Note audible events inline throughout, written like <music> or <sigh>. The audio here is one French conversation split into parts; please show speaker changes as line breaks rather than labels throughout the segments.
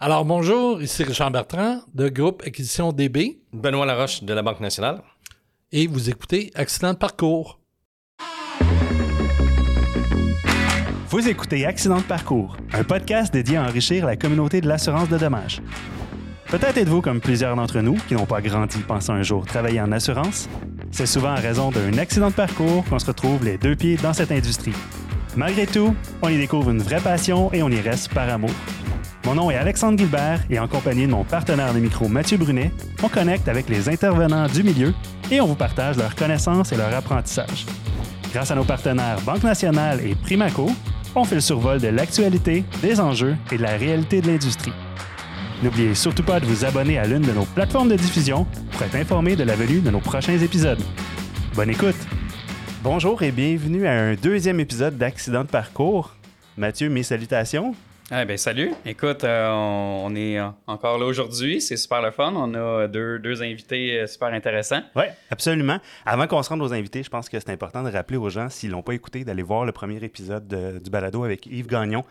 Alors bonjour, ici Richard Bertrand de groupe Acquisition DB
Benoît Laroche de la Banque nationale.
et vous écoutez Accident de parcours.
Vous écoutez Accident de parcours, un podcast dédié à enrichir la communauté de l'assurance de dommages. Peut-être êtes-vous comme plusieurs d'entre nous qui n'ont pas grandi pensant un jour travailler en assurance. C'est souvent en raison d'un accident de parcours qu'on se retrouve les deux pieds dans cette industrie. Malgré tout, on y découvre une vraie passion et on y reste par amour. Mon nom est Alexandre Gilbert et en compagnie de mon partenaire de micro Mathieu Brunet, on connecte avec les intervenants du milieu et on vous partage leurs connaissances et leur apprentissage. Grâce à nos partenaires Banque Nationale et Primaco, on fait le survol de l'actualité, des enjeux et de la réalité de l'industrie. N'oubliez surtout pas de vous abonner à l'une de nos plateformes de diffusion pour être informé de la venue de nos prochains épisodes. Bonne écoute! Bonjour et bienvenue à un deuxième épisode d'Accident de parcours. Mathieu, mes salutations.
Ah ben salut. Écoute, euh, on, on est encore là aujourd'hui. C'est super le fun. On a deux, deux invités euh, super intéressants.
Oui, absolument. Avant qu'on se rende aux invités, je pense que c'est important de rappeler aux gens, s'ils l'ont pas écouté, d'aller voir le premier épisode de- du balado avec Yves Gagnon.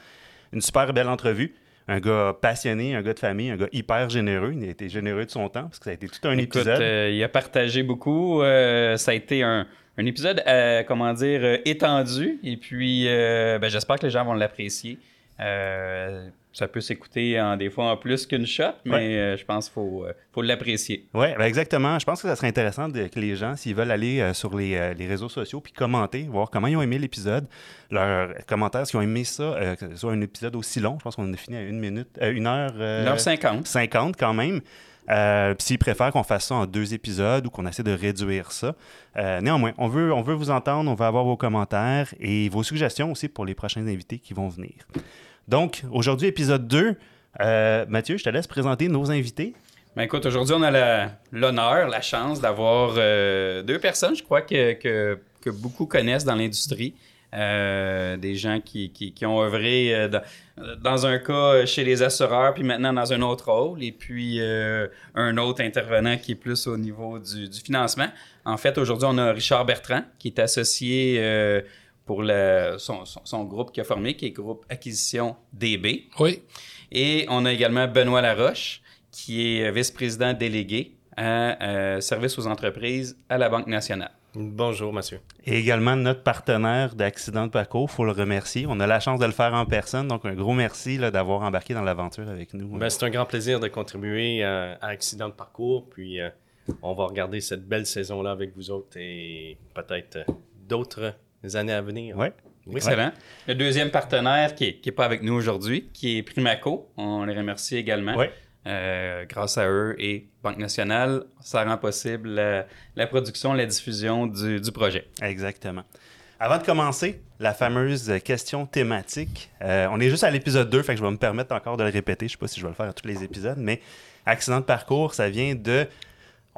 Une super belle entrevue. Un gars passionné, un gars de famille, un gars hyper généreux. Il a été généreux de son temps parce que ça a été tout un
Écoute,
épisode.
euh, il a partagé beaucoup. Euh, ça a été un, un épisode, euh, comment dire, étendu. Et puis, ben, j'espère que les gens vont l'apprécier. Euh, ça peut s'écouter en des fois en plus qu'une shot, mais
Ouais.
euh, je pense qu'il faut, euh, faut l'apprécier.
Oui, exactement. Je pense que ça serait intéressant de- que les gens, s'ils veulent aller sur les, les réseaux sociaux puis commenter, voir comment ils ont aimé l'épisode, leurs commentaires, s'ils ont aimé ça, que ce soit un épisode aussi long, je pense qu'on a fini à une minute, une heure. euh,
1h50.
50 quand même. Euh, puis s'ils préfèrent qu'on fasse ça en deux épisodes ou qu'on essaie de réduire ça. Euh, néanmoins, on veut, on veut vous entendre, on veut avoir vos commentaires et vos suggestions aussi pour les prochains invités qui vont venir. Donc, aujourd'hui, épisode 2. Euh, Mathieu, je te laisse présenter nos invités.
Ben écoute, aujourd'hui, on a l'honneur, la chance d'avoir euh, deux personnes, je crois, que, que, que beaucoup connaissent dans l'industrie. Euh, des gens qui, qui, qui ont œuvré dans, un cas chez les assureurs, puis maintenant dans un autre rôle, et puis un autre intervenant qui est plus au niveau du, du financement. En fait, aujourd'hui, on a Richard Bertrand, qui est associé pour le, son, son, son groupe qu'il a formé, qui est Groupe Acquisition DB.
Oui,
Et on a également Benoît Laroche, qui est vice-président délégué à euh, service aux entreprises à la Banque nationale.
Bonjour, monsieur.
Et également notre partenaire d'Accident de parcours, il faut le remercier. On a la chance de le faire en personne, donc un gros merci d'avoir embarqué dans l'aventure avec nous.
Ben, c'est un grand plaisir de contribuer euh, à Accident de parcours. Puis, euh, on va regarder cette belle saison-là avec vous autres et peut-être euh, d'autres années à venir.
Ouais.
Oui,
Excellent. Le deuxième partenaire qui n'est qui est pas avec nous aujourd'hui, qui est Primaco, on les remercie également.
Ouais.
Euh, grâce à eux et Banque nationale, ça rend possible la, la production, la diffusion du, du projet.
Exactement. Avant de commencer, la fameuse question thématique. Euh, on est juste à l'épisode 2, fait que je vais me permettre encore de le répéter. Je sais pas si je vais le faire à tous les épisodes, mais accident de parcours, ça vient de.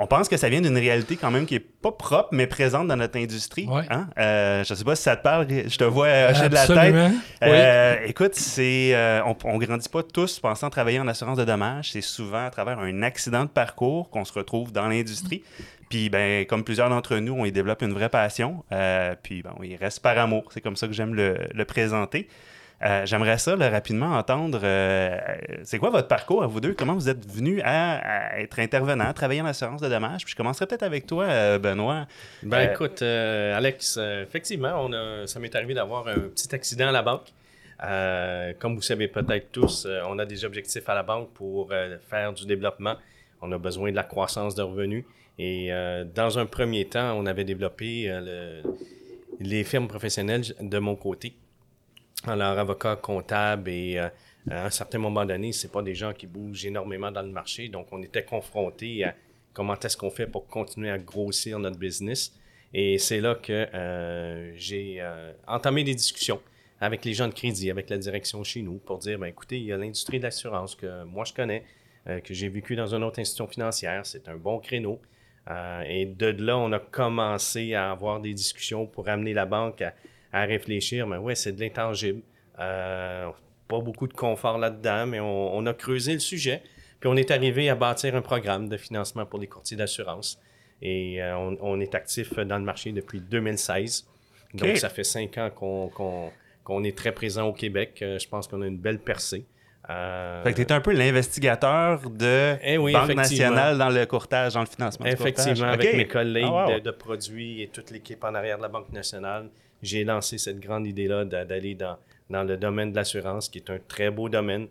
On pense que ça vient d'une réalité quand même qui est pas propre, mais présente dans notre industrie.
Ouais.
Hein? Euh, je sais pas si ça te parle. Je te vois hocher de la tête. Euh, Écoute, c'est euh, on, on grandit pas tous pensant travailler en assurance de dommages. C'est souvent à travers un accident de parcours qu'on se retrouve dans l'industrie. Puis, ben, comme plusieurs d'entre nous, on y développe une vraie passion. Euh, puis, ben, il reste par amour. C'est comme ça que j'aime le, le présenter. Euh, J'aimerais ça là, rapidement entendre. euh, c'est quoi votre parcours à vous deux? Comment vous êtes venus à, à être intervenant, travailler en assurance de dommages? Puis je commencerai peut-être avec toi, euh, Benoît.
Ben écoute, Alex, effectivement, on a, ça m'est arrivé d'avoir un petit accident à la banque. Euh, comme vous savez peut-être tous, euh, on a des objectifs à la banque pour euh, faire du développement. On a besoin de la croissance de revenus. Et dans un premier temps, on avait développé le- les firmes professionnelles de mon côté. Alors, avocat, comptable et euh, à un certain moment donné, c'est pas des gens qui bougent énormément dans le marché. Donc, on était confronté à comment est-ce qu'on fait pour continuer à grossir notre business. Et c'est là que euh, j'ai euh, entamé des discussions avec les gens de crédit, avec la direction chez nous, pour dire, ben, écoutez, il y a l'industrie de l'assurance que moi je connais, que j'ai vécu dans une autre institution financière, c'est un bon créneau. Et de là, on a commencé à avoir des discussions pour amener la banque à, à réfléchir, mais ouais, c'est de l'intangible. Euh, pas beaucoup de confort là-dedans, mais on, on a creusé le sujet. Puis on est arrivé à bâtir un programme de financement pour les courtiers d'assurance. Et euh, on, on est actif dans le marché depuis 2016.
Ok.
Donc, ça fait cinq ans qu'on est très présent au Québec. Euh, je pense qu'on a une belle percée. Euh,
Fait que t'es un peu l'investigateur de
Eh oui,
Banque nationale dans le courtage, dans le financement
Effectivement, avec mes collègues
Ah, wow.
de, de produits et toute l'équipe en arrière de la Banque nationale, j'ai lancé cette grande idée-là d'a- d'aller dans, dans le domaine de l'assurance, qui est un très beau domaine.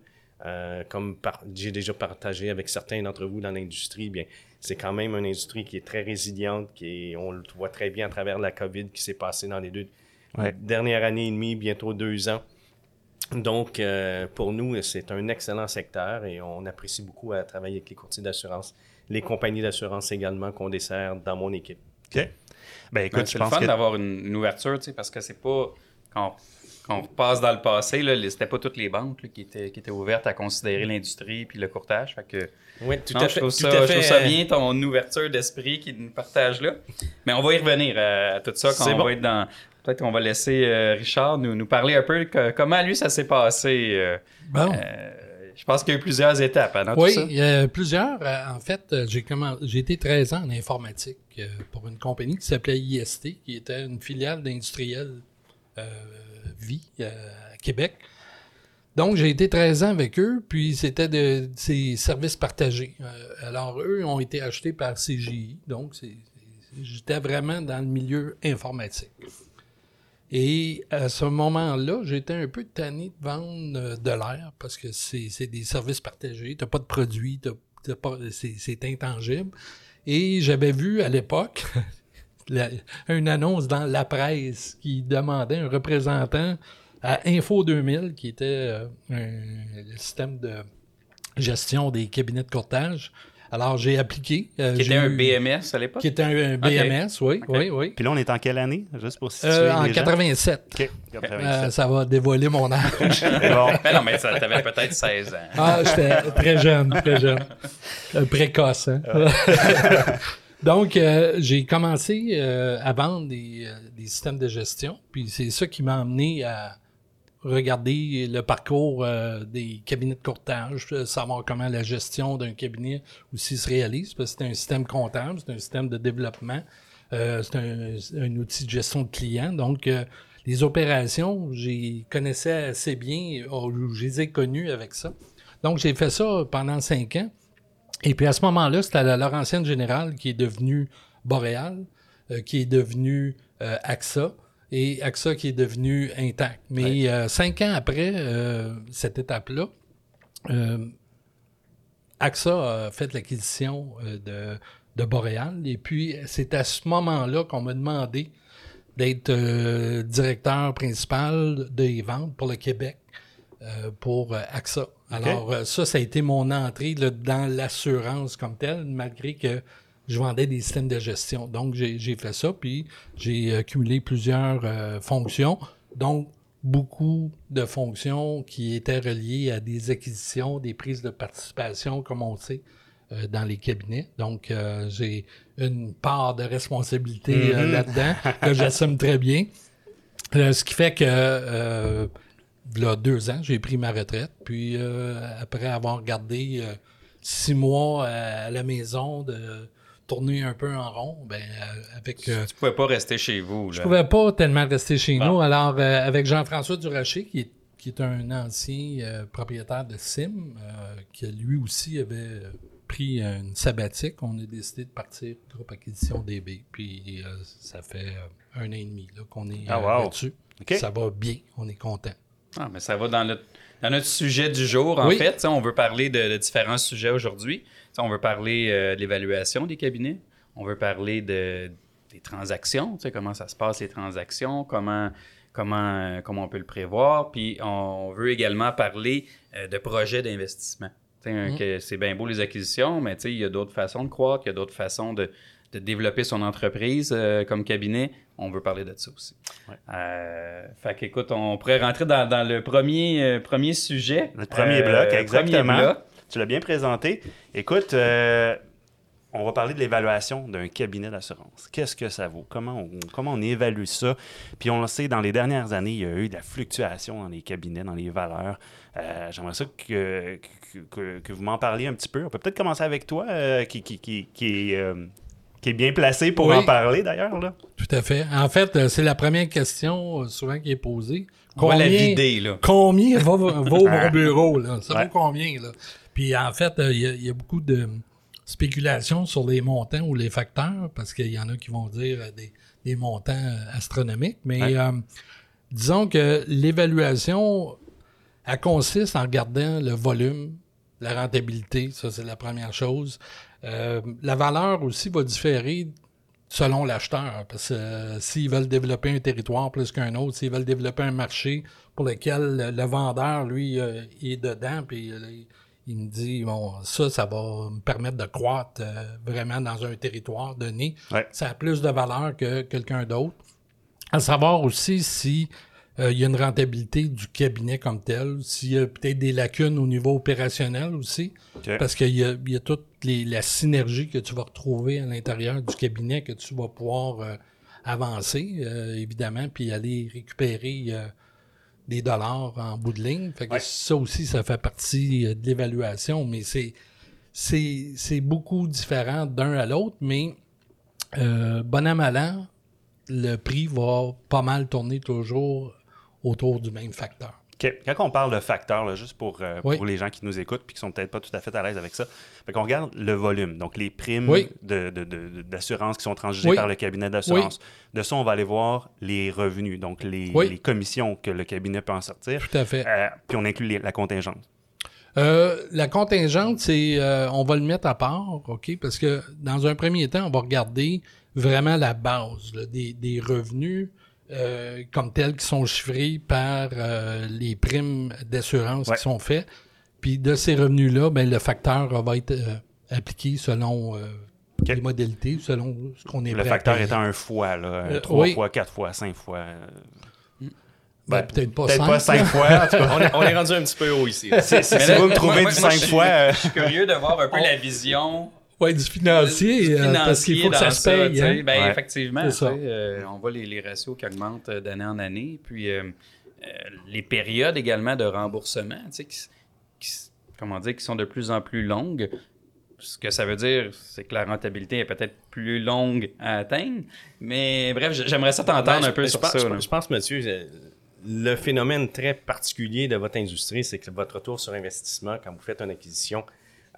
Euh, comme j'ai déjà partagé avec certains d'entre vous dans l'industrie, bien, c'est quand même une industrie qui est très résiliente, qui est- on le voit très bien à travers la COVID qui s'est passée dans les deux
Ouais.
dernières années et demie, bientôt deux ans. Donc, euh, pour nous, c'est un excellent secteur et on apprécie beaucoup à travailler avec les courtiers d'assurance, les compagnies d'assurance également qu'on dessert dans mon équipe.
OK. Ben écoute,
Ouais,
je
c'est le
pense
fun
que...
d'avoir une, une ouverture, tu sais, parce que c'est pas. Quand, quand on repasse dans le passé, là, c'était pas toutes les banques là, qui, étaient, qui étaient ouvertes à considérer l'industrie puis le courtage. Fait que,
Oui, tout
non,
à
je,
fait.
trouve
tout
ça,
à
je trouve
fait,
ça
euh,
bien, ton ouverture d'esprit qui nous partage là. Mais on va y revenir à, à tout ça quand
C'est
on
bon.
va être dans. Peut-être qu'on va laisser euh, Richard nous, nous parler un peu de comment lui ça s'est passé. euh,
Bon.
euh, je pense qu'il y a eu plusieurs étapes hein,
Oui,
tout ça?
plusieurs. Euh, En fait, euh, j'ai commen- j'ai été 13 ans en informatique euh, pour une compagnie qui s'appelait IST, qui était une filiale d'industriel Vie à Québec. Donc, j'ai été 13 ans avec eux, puis c'était de ces services partagés. Euh, alors, eux ont été achetés par CGI, donc j'étais vraiment dans le milieu informatique. Et à ce moment-là, j'étais un peu tanné de vendre euh, de l'air parce que c'est des services partagés. Tu pas de pas- c'est intangible. Et j'avais vu à l'époque <laughs> une annonce dans la presse qui demandait un représentant à Info 2000, qui était euh, le système de gestion des cabinets de courtage. Alors, j'ai appliqué. euh,
Qui
j'ai
était un BMS à l'époque?
Qui était un, un BMS, oui, oui, oui.
Puis là, on est en quelle année, juste pour situer
Euh, en
les gens?
87.
OK,
Euh,
87.
ça va dévoiler mon âge. <laughs>
Bon. <laughs>
Ben non, mais ça, t'avais peut-être 16 ans.
Ah, j'étais très jeune, très jeune. Euh, précoce, hein? <laughs> Donc, euh, j'ai commencé euh, à vendre des, euh, des systèmes de gestion. Puis c'est ça qui m'a amené à regarder le parcours euh, des cabinets de courtage, euh, savoir comment la gestion d'un cabinet aussi se réalise, parce que c'est un système comptable, c'est un système de développement, euh, c'est un, outil de gestion de clients. Donc, les opérations, j'y connaissais assez bien, oh, je les ai connues avec ça. Donc, j'ai fait ça pendant cinq ans. Et puis à ce moment-là, c'était la Laurentienne Générale qui est devenue Boréal, qui est devenue AXA, et AXA qui est devenu Intact. Mais euh, cinq ans après euh, cette étape-là, euh, AXA a fait l'acquisition de, de Boréal. Et puis, c'est à ce moment-là qu'on m'a demandé d'être directeur principal des ventes pour le Québec pour AXA. Alors, ça, ça a été mon entrée là, dans l'assurance comme telle, malgré que je vendais des systèmes de gestion. Donc, j'ai fait ça, puis j'ai euh, cumulé plusieurs euh, fonctions, donc beaucoup de fonctions qui étaient reliées à des acquisitions, des prises de participation, comme on sait, euh, dans les cabinets. Donc, euh, j'ai une part de responsabilité euh, là-dedans que j'assume très bien. Euh, ce qui fait que, euh, là, deux ans, j'ai pris ma retraite. Puis, euh, après avoir gardé euh, six mois à, à la maison, de tourner un peu en rond, ben, euh, avec... euh,
Tu pouvais pas rester chez vous.
je
Là.
pouvais pas tellement rester chez
Bon.
nous. Alors, euh, avec Jean-François Duracher, qui est, qui est un ancien euh, propriétaire de Sim, euh, qui lui aussi avait euh, pris une sabbatique, on a décidé de partir groupe acquisition DB. Puis, euh, ça fait euh, un an et demi qu'on est
Ah,
euh,
wow.
là-dessus. Ça va bien, on est content.
Ah, mais ça va dans notre, dans notre sujet du jour, en
Oui.
fait. On veut parler de, de différents sujets aujourd'hui. On veut parler euh, de l'évaluation des cabinets. On veut parler de, des transactions, comment ça se passe, les transactions, comment, comment, euh, comment on peut le prévoir. Puis on veut également parler euh, de projets d'investissement.
Mhm.
que C'est bien beau les acquisitions, mais il y a d'autres façons de croître, il y a d'autres façons de, de développer son entreprise euh, comme cabinet. On veut parler de ça aussi. Euh, fait qu'écoute, on pourrait rentrer dans, dans le premier, euh, premier sujet.
Le premier bloc,
premier
exactement.
bloc.
Tu l'as bien présenté. Écoute, euh, on va parler de l'évaluation d'un cabinet d'assurance. Qu'est-ce que ça vaut? Comment on, comment on évalue ça? Puis on le sait, dans les dernières années, il y a eu de la fluctuation dans les cabinets, dans les valeurs. Euh, J'aimerais ça que, que, que- que vous m'en parliez un petit peu. On peut peut-être commencer avec toi, euh, qui, qui, qui, qui est, euh, qui est bien placé pour
Oui.
en parler d'ailleurs. là.
Tout à fait. En fait, c'est la première question souvent qui est posée.
On va la
Combien-
vider, là.
Combien va, vaut <laughs> mon bureau, là? Ça
Ouais.
vaut combien, là? Puis en fait, euh, il y, a- il y a beaucoup de spéculations sur les montants ou les facteurs, parce qu'il y en a qui vont dire euh, des, des montants euh, astronomiques, mais euh, disons que l'évaluation, elle consiste en regardant le volume, la rentabilité, ça c'est la première chose. Euh, la valeur aussi va différer selon l'acheteur. Parce que euh, s'ils veulent développer un territoire plus qu'un autre, s'ils veulent développer un marché pour lequel le, le vendeur, lui, euh, est dedans, puis euh, il me dit, bon, ça, ça va me permettre de croître euh, vraiment dans un territoire donné.
Ouais.
Ça a plus de valeur que quelqu'un d'autre. À savoir aussi si euh, il y a une rentabilité du cabinet comme tel, s'il y a peut-être des lacunes au niveau opérationnel aussi, parce qu'il y y a toute les- la synergie que tu vas retrouver à l'intérieur du cabinet que tu vas pouvoir euh, avancer, évidemment, puis aller récupérer des dollars en bout de ligne. Fait que
Ouais.
ça aussi, ça fait partie euh, de l'évaluation, mais c'est c'est c'est beaucoup différent d'un à l'autre, mais euh, bon an, mal an, le prix va pas mal tourner toujours autour du même facteur.
Quand on parle de facteurs, là, juste pour, euh,
Oui.
pour les gens qui nous écoutent puis qui sont peut-être pas tout à fait à l'aise avec ça, fait qu'on regarde le volume, donc les primes
Oui.
d'assurance qui sont transigées
Oui.
par le cabinet d'assurance. De ça, on va aller voir les revenus, donc les, commissions que le cabinet peut en sortir.
Tout à fait.
Euh, puis on inclut les- la contingente.
Euh, la contingente, c'est, on va le mettre à part, ok, parce que dans un premier temps, on va regarder vraiment la base là, des, des revenus euh, comme tels qui sont chiffrés par euh, les primes d'assurance
Ouais.
qui sont faites. Puis de ces revenus-là, ben, le facteur va être euh, appliqué selon euh, les modalités, selon ce qu'on est
Le facteur étant un fois, là,
Euh,
trois
oui.
fois, quatre fois, cinq fois. euh,
Ben, peut-être pas
Peut-être
cinq,
pas cinq fois. en tout cas. <laughs>
on, est, on est rendu un petit peu haut ici. là.
Si, si
Mais
si
là,
vous me trouvez
moi-
du
moi,
cinq
je suis-
fois,
Je suis curieux de voir un peu <laughs> la vision
Ouais, du financier, euh, parce qu'il faut que ça se paye. hein.
Ben,
Ouais.
effectivement,
ça.
sais, euh, on voit les, les ratios qui augmentent euh, d'année en année. Puis euh, euh, les périodes également de remboursement, tu sais, qui, qui- comment dire, qui sont de plus en plus longues. Ce que ça veut dire, c'est que la rentabilité est peut-être plus longue à atteindre. Mais bref, j'aimerais ça t'entendre
Ben,
un peu
je,
sur
je
ça.
je je pense, Mathieu, euh, le phénomène très particulier de votre industrie, c'est que votre retour sur investissement, quand vous faites une acquisition,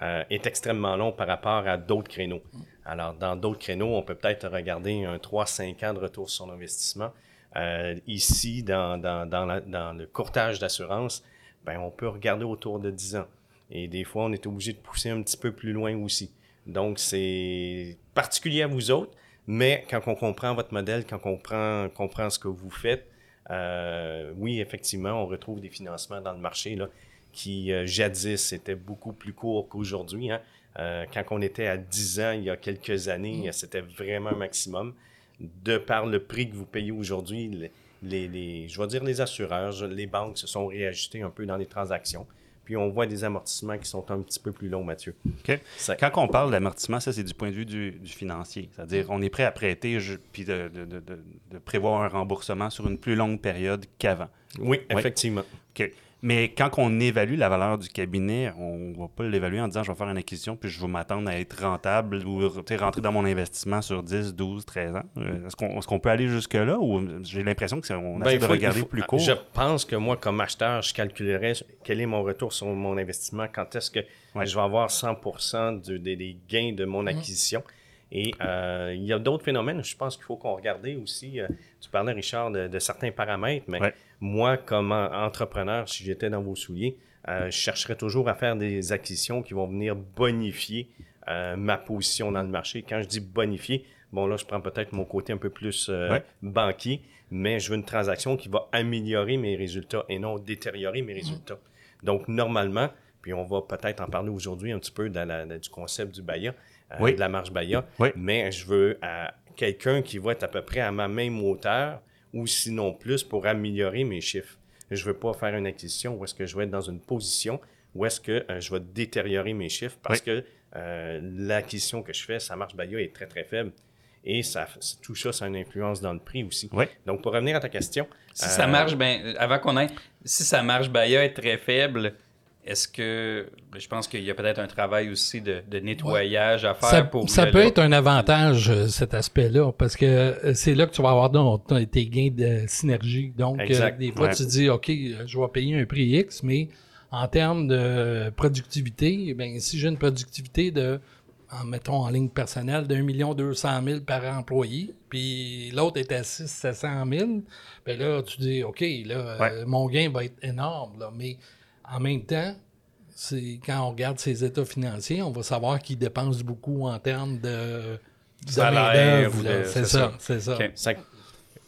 euh, est extrêmement long par rapport à d'autres créneaux. Alors, dans d'autres créneaux, on peut peut-être regarder un 3-5 ans de retour sur l'investissement. Euh, ici, dans, dans, dans, le courtage d'assurance, ben, on peut regarder autour de 10 ans. Et des fois, on est obligé de pousser un petit peu plus loin aussi. Donc, c'est particulier à vous autres, mais quand on comprend votre modèle, quand on comprend, comprend ce que vous faites, euh, oui, effectivement, on retrouve des financements dans le marché là, qui, euh, jadis, étaient beaucoup plus courts qu'aujourd'hui. Hein. Euh, quand on était à 10 ans, il y a quelques années, c'était vraiment un maximum. De par le prix que vous payez aujourd'hui, les, les, les- je vais dire les assureurs, les banques se sont réajustés un peu dans les transactions. Puis on voit des amortissements qui sont un petit peu plus longs, Mathieu.
OK.
Ça-
Quand on parle d'amortissement, ça, c'est du point de vue du, du financier. C'est-à-dire, on est prêt à prêter je- puis de, de- de- de- de prévoir un remboursement sur une plus longue période qu'avant.
Oui,
Oui.
effectivement.
OK. Mais quand on évalue la valeur du cabinet, on va pas l'évaluer en disant je vais faire une acquisition puis je vais m'attendre à être rentable ou rentrer dans mon investissement sur 10, 12, 13 ans. Euh, Est-ce qu'on est-ce qu'on peut aller jusque-là ou j'ai l'impression qu'on
Ben, il
de regarder
faut-
plus court?
Je pense que moi, comme acheteur, je calculerais quel est mon retour sur mon investissement, quand est-ce que
Ouais.
je vais avoir 100% de- des- des gains de mon acquisition. Et euh, il y a d'autres phénomènes, je pense qu'il faut qu'on regarde aussi. euh, tu parlais, Richard, de, de certains paramètres, mais
Ouais.
Moi, comme en- entrepreneur, si j'étais dans vos souliers, euh, je chercherais toujours à faire des acquisitions qui vont venir bonifier euh, ma position dans le marché. Quand je dis bonifier, bon là, je prends peut-être mon côté un peu plus euh,
Ouais.
banquier, mais je veux une transaction qui va améliorer mes résultats et non détériorer mes résultats. Donc, normalement, puis on va peut-être en parler aujourd'hui un petit peu dans la- du concept du BAYA, euh,
Oui.
de la marge BAYA,
Oui.
mais je veux quelqu'un qui va être à peu près à ma même hauteur ou sinon plus pour améliorer mes chiffres. Je veux pas faire une acquisition où est-ce que je vais être dans une position où est-ce que euh, je vais détériorer mes chiffres parce que euh, l'acquisition que je fais, sa marge BAYA est très très faible. Et ça, tout ça, ça a une influence dans le prix aussi.
Oui.
Donc, pour revenir à ta question.
Si
euh,
ça marche, ben, avant qu'on aille, si ça marche, Baya est très faible, est-ce que je pense qu'il y a peut-être un travail aussi de, de nettoyage à faire
Ça,
pour
ça peut être un avantage, euh, cet aspect-là, parce que euh, c'est là que tu vas avoir tes gains de synergie. Donc, euh, des fois,
Ouais.
tu dis, OK, je vais payer un prix X, mais en termes de productivité, ben, si j'ai une productivité de, en, mettons en ligne personnelle, d'un million deux cent mille par employé, puis l'autre est à 6 700 000, ben là, tu dis, OK, là, euh, mon gain va être énorme, là, mais en même temps, c'est quand on regarde ses états financiers, on va savoir qu'il dépense beaucoup en termes de, de
Salaire
C'est
c'est
ça,
ça.
c'est ça.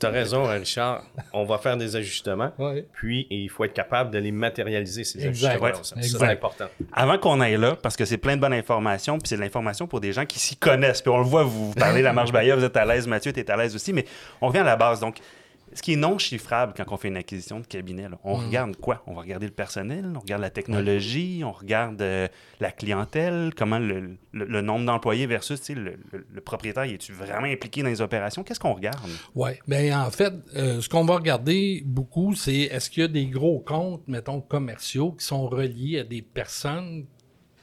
Tu as raison, Richard. On va faire des ajustements.
Ouais.
Puis, il faut être capable de les matérialiser, ces
Exact.
ajustements.
Ouais.
C'est important.
Avant qu'on aille là, parce que c'est plein de bonnes informations, puis c'est de l'information pour des gens qui s'y connaissent. Puis on le voit, vous, vous parlez de la marche Baïa, vous êtes à l'aise, Mathieu, tu es à l'aise aussi, mais on revient à la base. Donc, ce qui est non chiffrable quand on fait une acquisition de cabinet, là, on regarde quoi? On va regarder le personnel, on regarde la technologie, on regarde euh, la clientèle, comment le, le- le nombre d'employés versus le, propriétaire, est-tu vraiment impliqué dans les opérations? Qu'est-ce qu'on regarde?
Oui. Ben, en fait, euh, ce qu'on va regarder beaucoup, c'est est-ce qu'il y a des gros comptes, mettons, commerciaux qui sont reliés à des personnes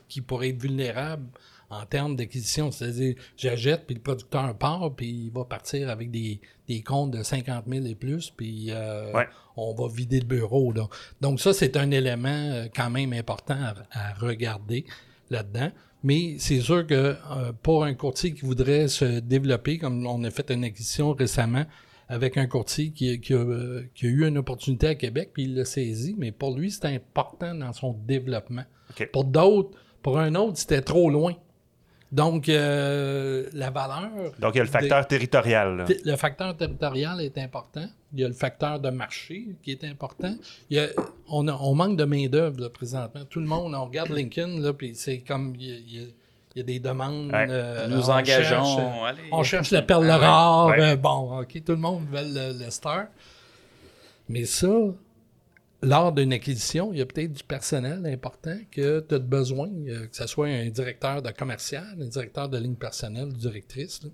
qui pourraient être vulnérables en termes d'acquisition. C'est-à-dire, j'achète, puis le producteur part, puis il va partir avec des, des comptes de 50 000 et plus, puis euh,
Ouais.
on va vider le bureau. là. Donc ça, c'est un élément euh, quand même important à, à regarder là-dedans. Mais c'est sûr que euh, pour un courtier qui voudrait se développer, comme on a fait une acquisition récemment avec un courtier qui, qui a, euh, qui a eu une opportunité à Québec, puis il l'a saisi, mais pour lui, c'était important dans son développement.
OK.
Pour d'autres, pour un autre, c'était trop loin. Donc, euh, la valeur...
Donc, il y a le facteur territorial.
Le facteur territorial est important. Il y a le facteur de marché qui est important. Il y a- on, a- on manque de main-d'œuvre présentement. Tout le monde, on regarde Lincoln, là, puis c'est comme il y a, il y a- il y a des demandes.
Ouais.
euh,
Nous
on
engageons.
cherche, euh,
allez.
on cherche la perle
Ah
rare.
Ouais.
euh, bon, OK, tout le monde veut le, le star. Mais ça, lors d'une acquisition, il y a peut-être du personnel important que tu as besoin, euh, que ce soit un directeur de commercial, un directeur de ligne personnelle, directrice. là.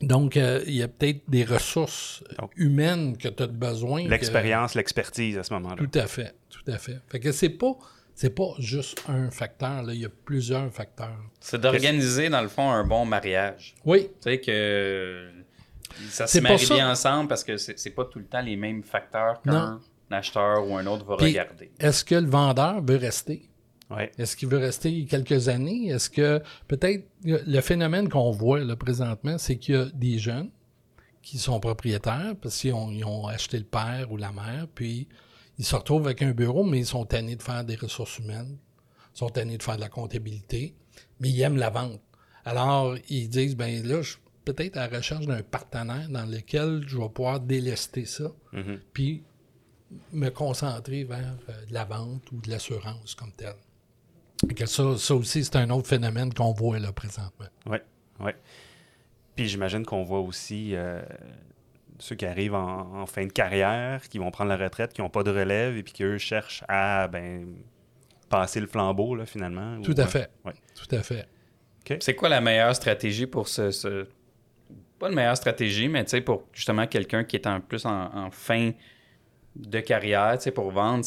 Donc, euh, il y a peut-être des ressources
Donc,
humaines que tu as besoin. que-
L'expérience, l'expertise à ce moment-là.
Tout à fait, tout à fait. Fait que c'est pas, c'est pas juste un facteur, là, il y a plusieurs facteurs.
C'est d'organiser, dans le fond, un bon mariage.
Oui,
Tu sais que ça se marie bien ensemble parce que c'est c'est pas tout le temps les mêmes facteurs qu'un acheteur ou un autre va
Puis,
regarder.
est-ce que le vendeur veut rester?
Ouais.
Est-ce qu'il veut rester quelques années? Est-ce que peut-être le phénomène qu'on voit là, présentement, c'est qu'il y a des jeunes qui sont propriétaires parce qu'ils ont, ils ont acheté le père ou la mère, puis ils se retrouvent avec un bureau, mais ils sont tannés de faire des ressources humaines, ils sont tannés de faire de la comptabilité, mais ils aiment la vente. Alors, ils disent, ben là, je suis peut-être à la recherche d'un partenaire dans lequel je vais pouvoir délester ça,
Mhm.
puis me concentrer vers euh, de la vente ou de l'assurance comme telle. Que ça, ça aussi, c'est un autre phénomène qu'on voit là présentement.
Oui, oui. Puis j'imagine qu'on voit aussi euh, ceux qui arrivent en, en fin de carrière, qui vont prendre la retraite, qui n'ont pas de relève et puis qui, eux, cherchent à ben, passer le flambeau, là, finalement.
Tout
ou,
à
euh,
fait.
ouais.
Tout à fait.
C'est quoi la meilleure stratégie pour ce, ce- Pas une meilleure stratégie, mais tu sais, pour justement quelqu'un qui est en plus en, en fin de carrière, pour vendre,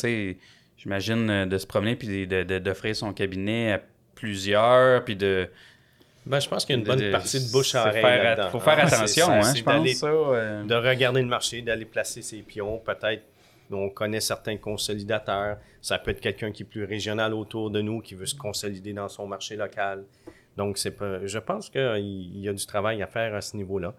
j'imagine euh, de se promener puis d'offrir son cabinet à plusieurs, puis de...
Ben, je pense qu'il y a une bonne
de-
partie de bouche à oreille
faire-
là-dedans.
faut faire
Ah,
attention, hein, je pense, ça. euh,
de regarder le marché, d'aller placer ses pions. Peut-être on connaît certains consolidateurs. Ça peut être quelqu'un qui est plus régional autour de nous, qui veut se consolider dans son marché local. Donc, c'est pas, je pense qu'il y a du travail à faire à ce niveau-là.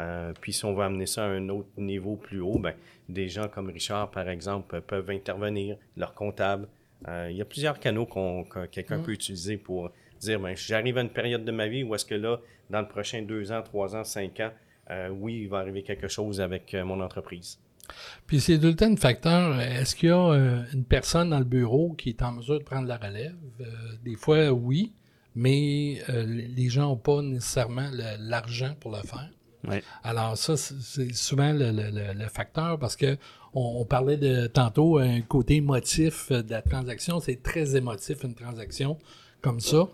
Euh, puis, si on veut amener ça à un autre niveau plus haut, ben, des gens comme Richard, par exemple, peuvent intervenir, leur comptable. Euh, il y a plusieurs canaux qu'on, que quelqu'un peut utiliser pour dire ben, j'arrive à une période de ma vie où est-ce que là, dans le prochain deux ans, trois ans, cinq ans, euh, oui, il va arriver quelque chose avec mon entreprise.
Puis c'est tout le temps un facteur. Est-ce qu'il y a une personne dans le bureau qui est en mesure de prendre la relève? Des fois, oui, mais euh, les gens n'ont pas nécessairement le- l'argent pour le faire. Alors ça, c'est- souvent le, facteur parce que on, parlait de tantôt un côté émotif de la transaction. C'est très émotif une transaction comme ça.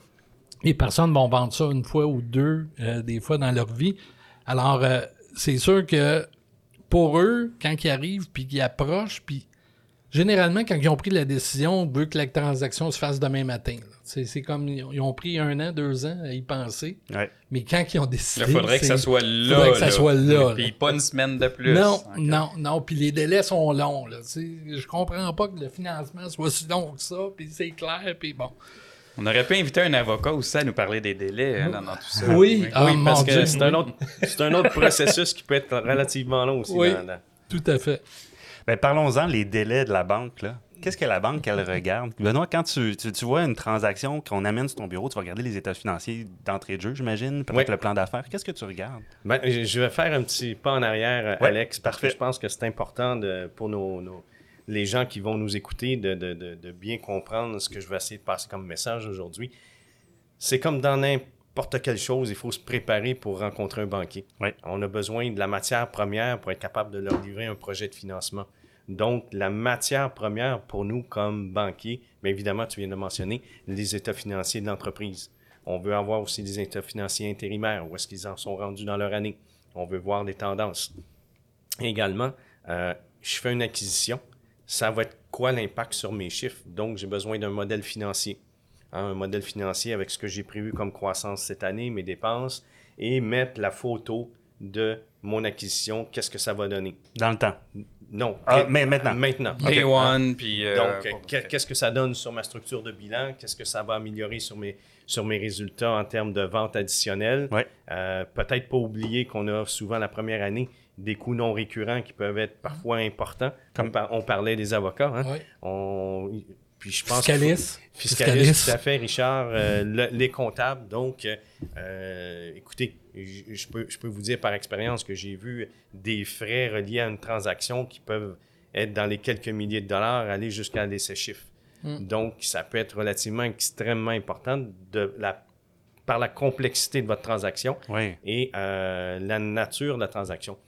Les personnes vont vendre ça une fois ou deux, euh, des fois dans leur vie. Alors, euh, c'est sûr que pour eux, quand ils arrivent puis qu'ils approchent, puis généralement, quand ils ont pris la décision, on veut que la transaction se fasse demain matin. C'est comme ils ont- pris un an, deux ans à y penser.
Ouais.
Mais quand ils ont décidé.
Il faudrait que ça soit là.
faudrait que ça
là.
soit là,
Puis
là.
pas une semaine de plus.
Non,
Ok.
non, non. Puis les délais sont longs. Là, je comprends pas que le financement soit si long que ça. Puis c'est clair. Puis bon.
On aurait pu inviter un avocat aussi à nous parler des délais hein, dans, dans tout ça.
Oui, ah,
oui, parce
mon
que c'est un, autre, c'est un autre processus qui peut être relativement long aussi.
Oui.
dans- dans-
Tout à fait.
Ben, parlons-en, les délais de la banque. là. Qu'est-ce que la banque, elle <laughs> regarde? Benoît, quand tu, tu, tu vois une transaction qu'on amène sur ton bureau, tu vas regarder les états financiers d'entrée de jeu, j'imagine, peut-être
Oui.
le plan d'affaires. Qu'est-ce que tu regardes?
Ben, je vais faire un petit pas en arrière, Alex, parce
parfait.
que je pense que c'est important de, pour nos, nos- les gens qui vont nous écouter de, de- de- de bien comprendre ce que je vais essayer de passer comme message aujourd'hui. C'est comme dans n'importe quelle chose, il faut se préparer pour rencontrer un banquier. On a besoin de la matière première pour être capable de leur livrer un projet de financement. Donc, la matière première pour nous comme banquiers, bien évidemment, tu viens de mentionner, les états financiers de l'entreprise. On veut avoir aussi des états financiers intérimaires, où est-ce qu'ils en sont rendus dans leur année. On veut voir des tendances. Également, euh, je fais une acquisition, ça va être quoi l'impact sur mes chiffres? Donc, j'ai besoin d'un modèle financier. Hein, un modèle financier avec ce que j'ai prévu comme croissance cette année, mes dépenses, et mettre la photo de mon acquisition, qu'est-ce que ça va donner?
Dans le temps.
Non.
Ah, mais maintenant.
Maintenant.
Day
Ok.
one, puis. euh,
Donc, qu'est-ce que ça donne sur ma structure de bilan? Qu'est-ce que ça va améliorer sur mes, sur mes résultats en termes de vente additionnelle?
Ouais.
Euh, Peut-être pas oublier qu'on a souvent la première année des coûts non récurrents qui peuvent être parfois importants. Comme on parlait des avocats. Hein? On, puis je pense qu'il faut-
Fiscalis.
Fiscaliste, tout à fait, Richard. Euh, le- les comptables, donc, euh, euh, écoutez, je peux, je peux vous dire par expérience que j'ai vu des frais reliés à une transaction qui peuvent être dans les quelques milliers de dollars, aller jusqu'à des chiffres. Donc, ça peut être relativement extrêmement important de la, par la complexité de votre transaction
Oui.
et euh, la nature de la transaction.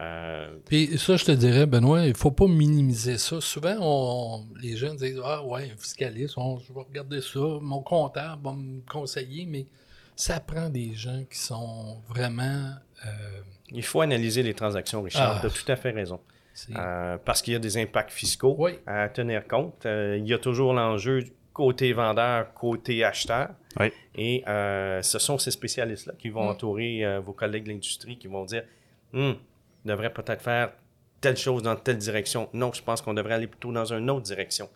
Euh,
Puis ça, je te dirais, Benoît, il faut pas minimiser ça. Souvent, on- les gens disent Ah ouais, un fiscaliste, on- je vais regarder ça, mon comptable va me conseiller, mais ça prend des gens qui sont vraiment. euh,
il faut analyser les transactions, Richard.
Ah.
Tu as tout à fait raison. Euh, parce qu'il y a des impacts fiscaux
Oui.
à tenir compte. Euh, il y a toujours l'enjeu côté vendeur, côté acheteur.
Oui.
Et euh, ce sont ces spécialistes-là qui vont
Mm.
entourer euh, vos collègues de l'industrie qui vont dire Hum, devrait peut-être faire telle chose dans telle direction. Non, je pense qu'on devrait aller plutôt dans une autre direction.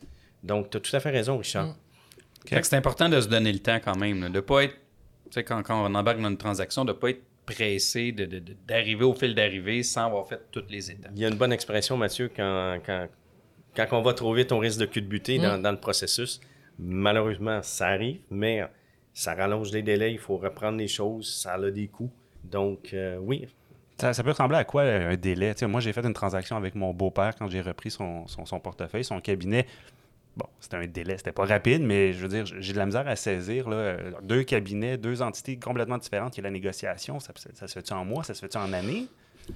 Donc, tu as tout à fait raison, Richard.
Mm.
C'est important de se donner le temps quand même, là, de pas être, tu sais, quand, quand on embarque dans une transaction, de pas être pressé de- de- de- d'arriver au fil d'arrivée sans avoir fait toutes les étapes.
Il y a une bonne expression, Mathieu, quand, quand, quand on va trop vite, on risque de culbuter dans,
Mm.
dans le processus. Malheureusement, ça arrive, mais ça rallonge les délais, il faut reprendre les choses, ça a des coûts. Donc, euh, oui,
Ça, ça peut ressembler à quoi un délai? Moi, j'ai fait une transaction avec mon beau-père quand j'ai repris son, son, son portefeuille, son cabinet. Bon, c'était un délai, c'était pas rapide, mais je veux dire, j'ai de la misère à saisir. Là, Euh, deux cabinets, deux entités complètement différentes, il y a la négociation. Ça, ça se fait-tu en mois? Ça se fait-tu en année?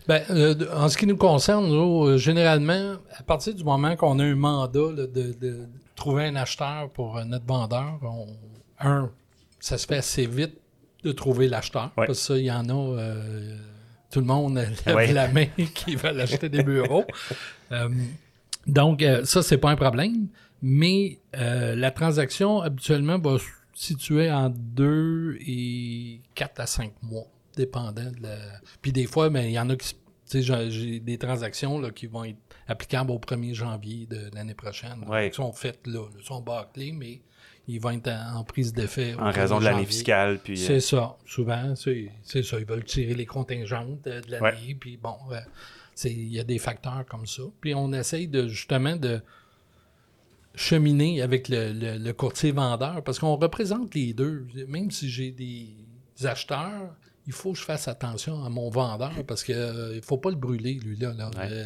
Ben, euh, en ce qui nous concerne, nous, euh, généralement, à partir du moment qu'on a un mandat là, de, de trouver un acheteur pour euh, notre vendeur, on- un, ça se fait assez vite de trouver l'acheteur.
Ouais.
Parce que ça, il y en a, euh, tout le monde lève
Ouais.
la main <laughs> qui veulent acheter des bureaux. <laughs> Euh, donc, euh, ça, c'est pas un problème. Mais euh, la transaction, habituellement, va se situer en deux et quatre à cinq mois, dépendant de la. Puis des fois, ben, il y en a qui. s- Tu sais, j'ai- des transactions là, qui vont être applicables au 1er janvier de l'année prochaine.
Ouais.
Ils sont faites là, ils sont bâclés, mais ils vont être en, prise d'effet.
En raison
1er
de l'année fiscale. Puis, euh,
C'est ça. Souvent, c'est ça. Ils veulent tirer les contingentes euh, de l'année. Puis bon, euh, il y a des facteurs comme ça. Puis on essaye de justement de cheminer avec le, le- le courtier vendeur parce qu'on représente les deux. Même si j'ai des acheteurs, il faut que je fasse attention à mon vendeur parce que euh, il faut pas le brûler, lui-là. là.
Ouais.
Euh,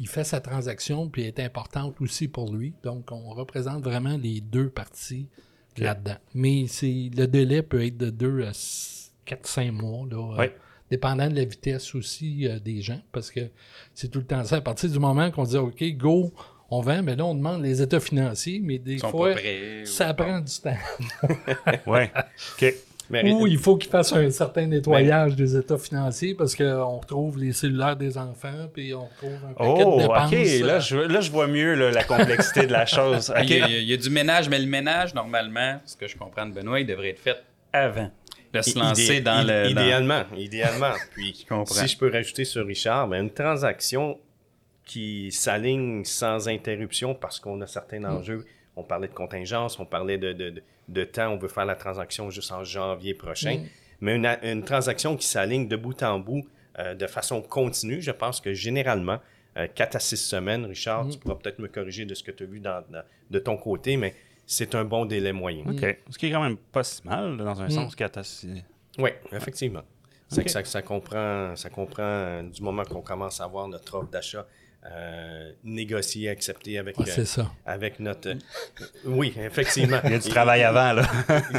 il fait sa transaction puis elle est importante aussi pour lui. Donc, on représente vraiment les deux parties là-dedans. Mais c'est le délai peut être de 2 à 4-5 mois, là, euh, dépendant de la vitesse aussi euh, des gens, parce que c'est tout le temps ça. À partir du moment qu'on dit OK, go, on vend, mais là, on demande les états financiers, mais des
Ils
fois, ça prend du temps. <laughs>
ouais. <laughs> OK.
Mais-
Ou il faut qu'ils fassent un certain nettoyage des états financiers parce qu'on retrouve les cellulaires des enfants, puis on retrouve un paquet
Oh,
de dépenses.
ok, là
euh,
je, là, je vois mieux là, la complexité de la <laughs> chose.
Il, y a,
Ok.
il y a du ménage, mais le ménage, normalement, ce que je comprends de Benoît, il devrait être fait avant de se lancer
Idé-
dans le. dans-
Idéalement, idéalement. <laughs> Puis,
comprends.
si je peux rajouter sur Richard, ben, une transaction qui s'aligne sans interruption parce qu'on a certains enjeux. On parlait de contingence, on parlait de, de, de- de temps, on veut faire la transaction juste en janvier prochain.
Mm.
Mais une, transaction qui s'aligne de bout en bout euh, de façon continue, je pense que généralement, 4 à 6 semaines, Richard,
Mm.
tu pourras peut-être me corriger de ce que tu as vu dans- dans- de ton côté, mais c'est un bon délai moyen.
Ok. Ce qui est quand même pas si mal, dans un
Mm.
sens, quand t'as si-
Oui, effectivement. C'est
Ok.
que ça, ça comprend, ça comprend euh, du moment qu'on commence à avoir notre offre d'achat euh, négociée, acceptée avec,
ouais,
euh,
ça.
avec notre. euh, oui, effectivement. <laughs>
Il y a du travail avant, là.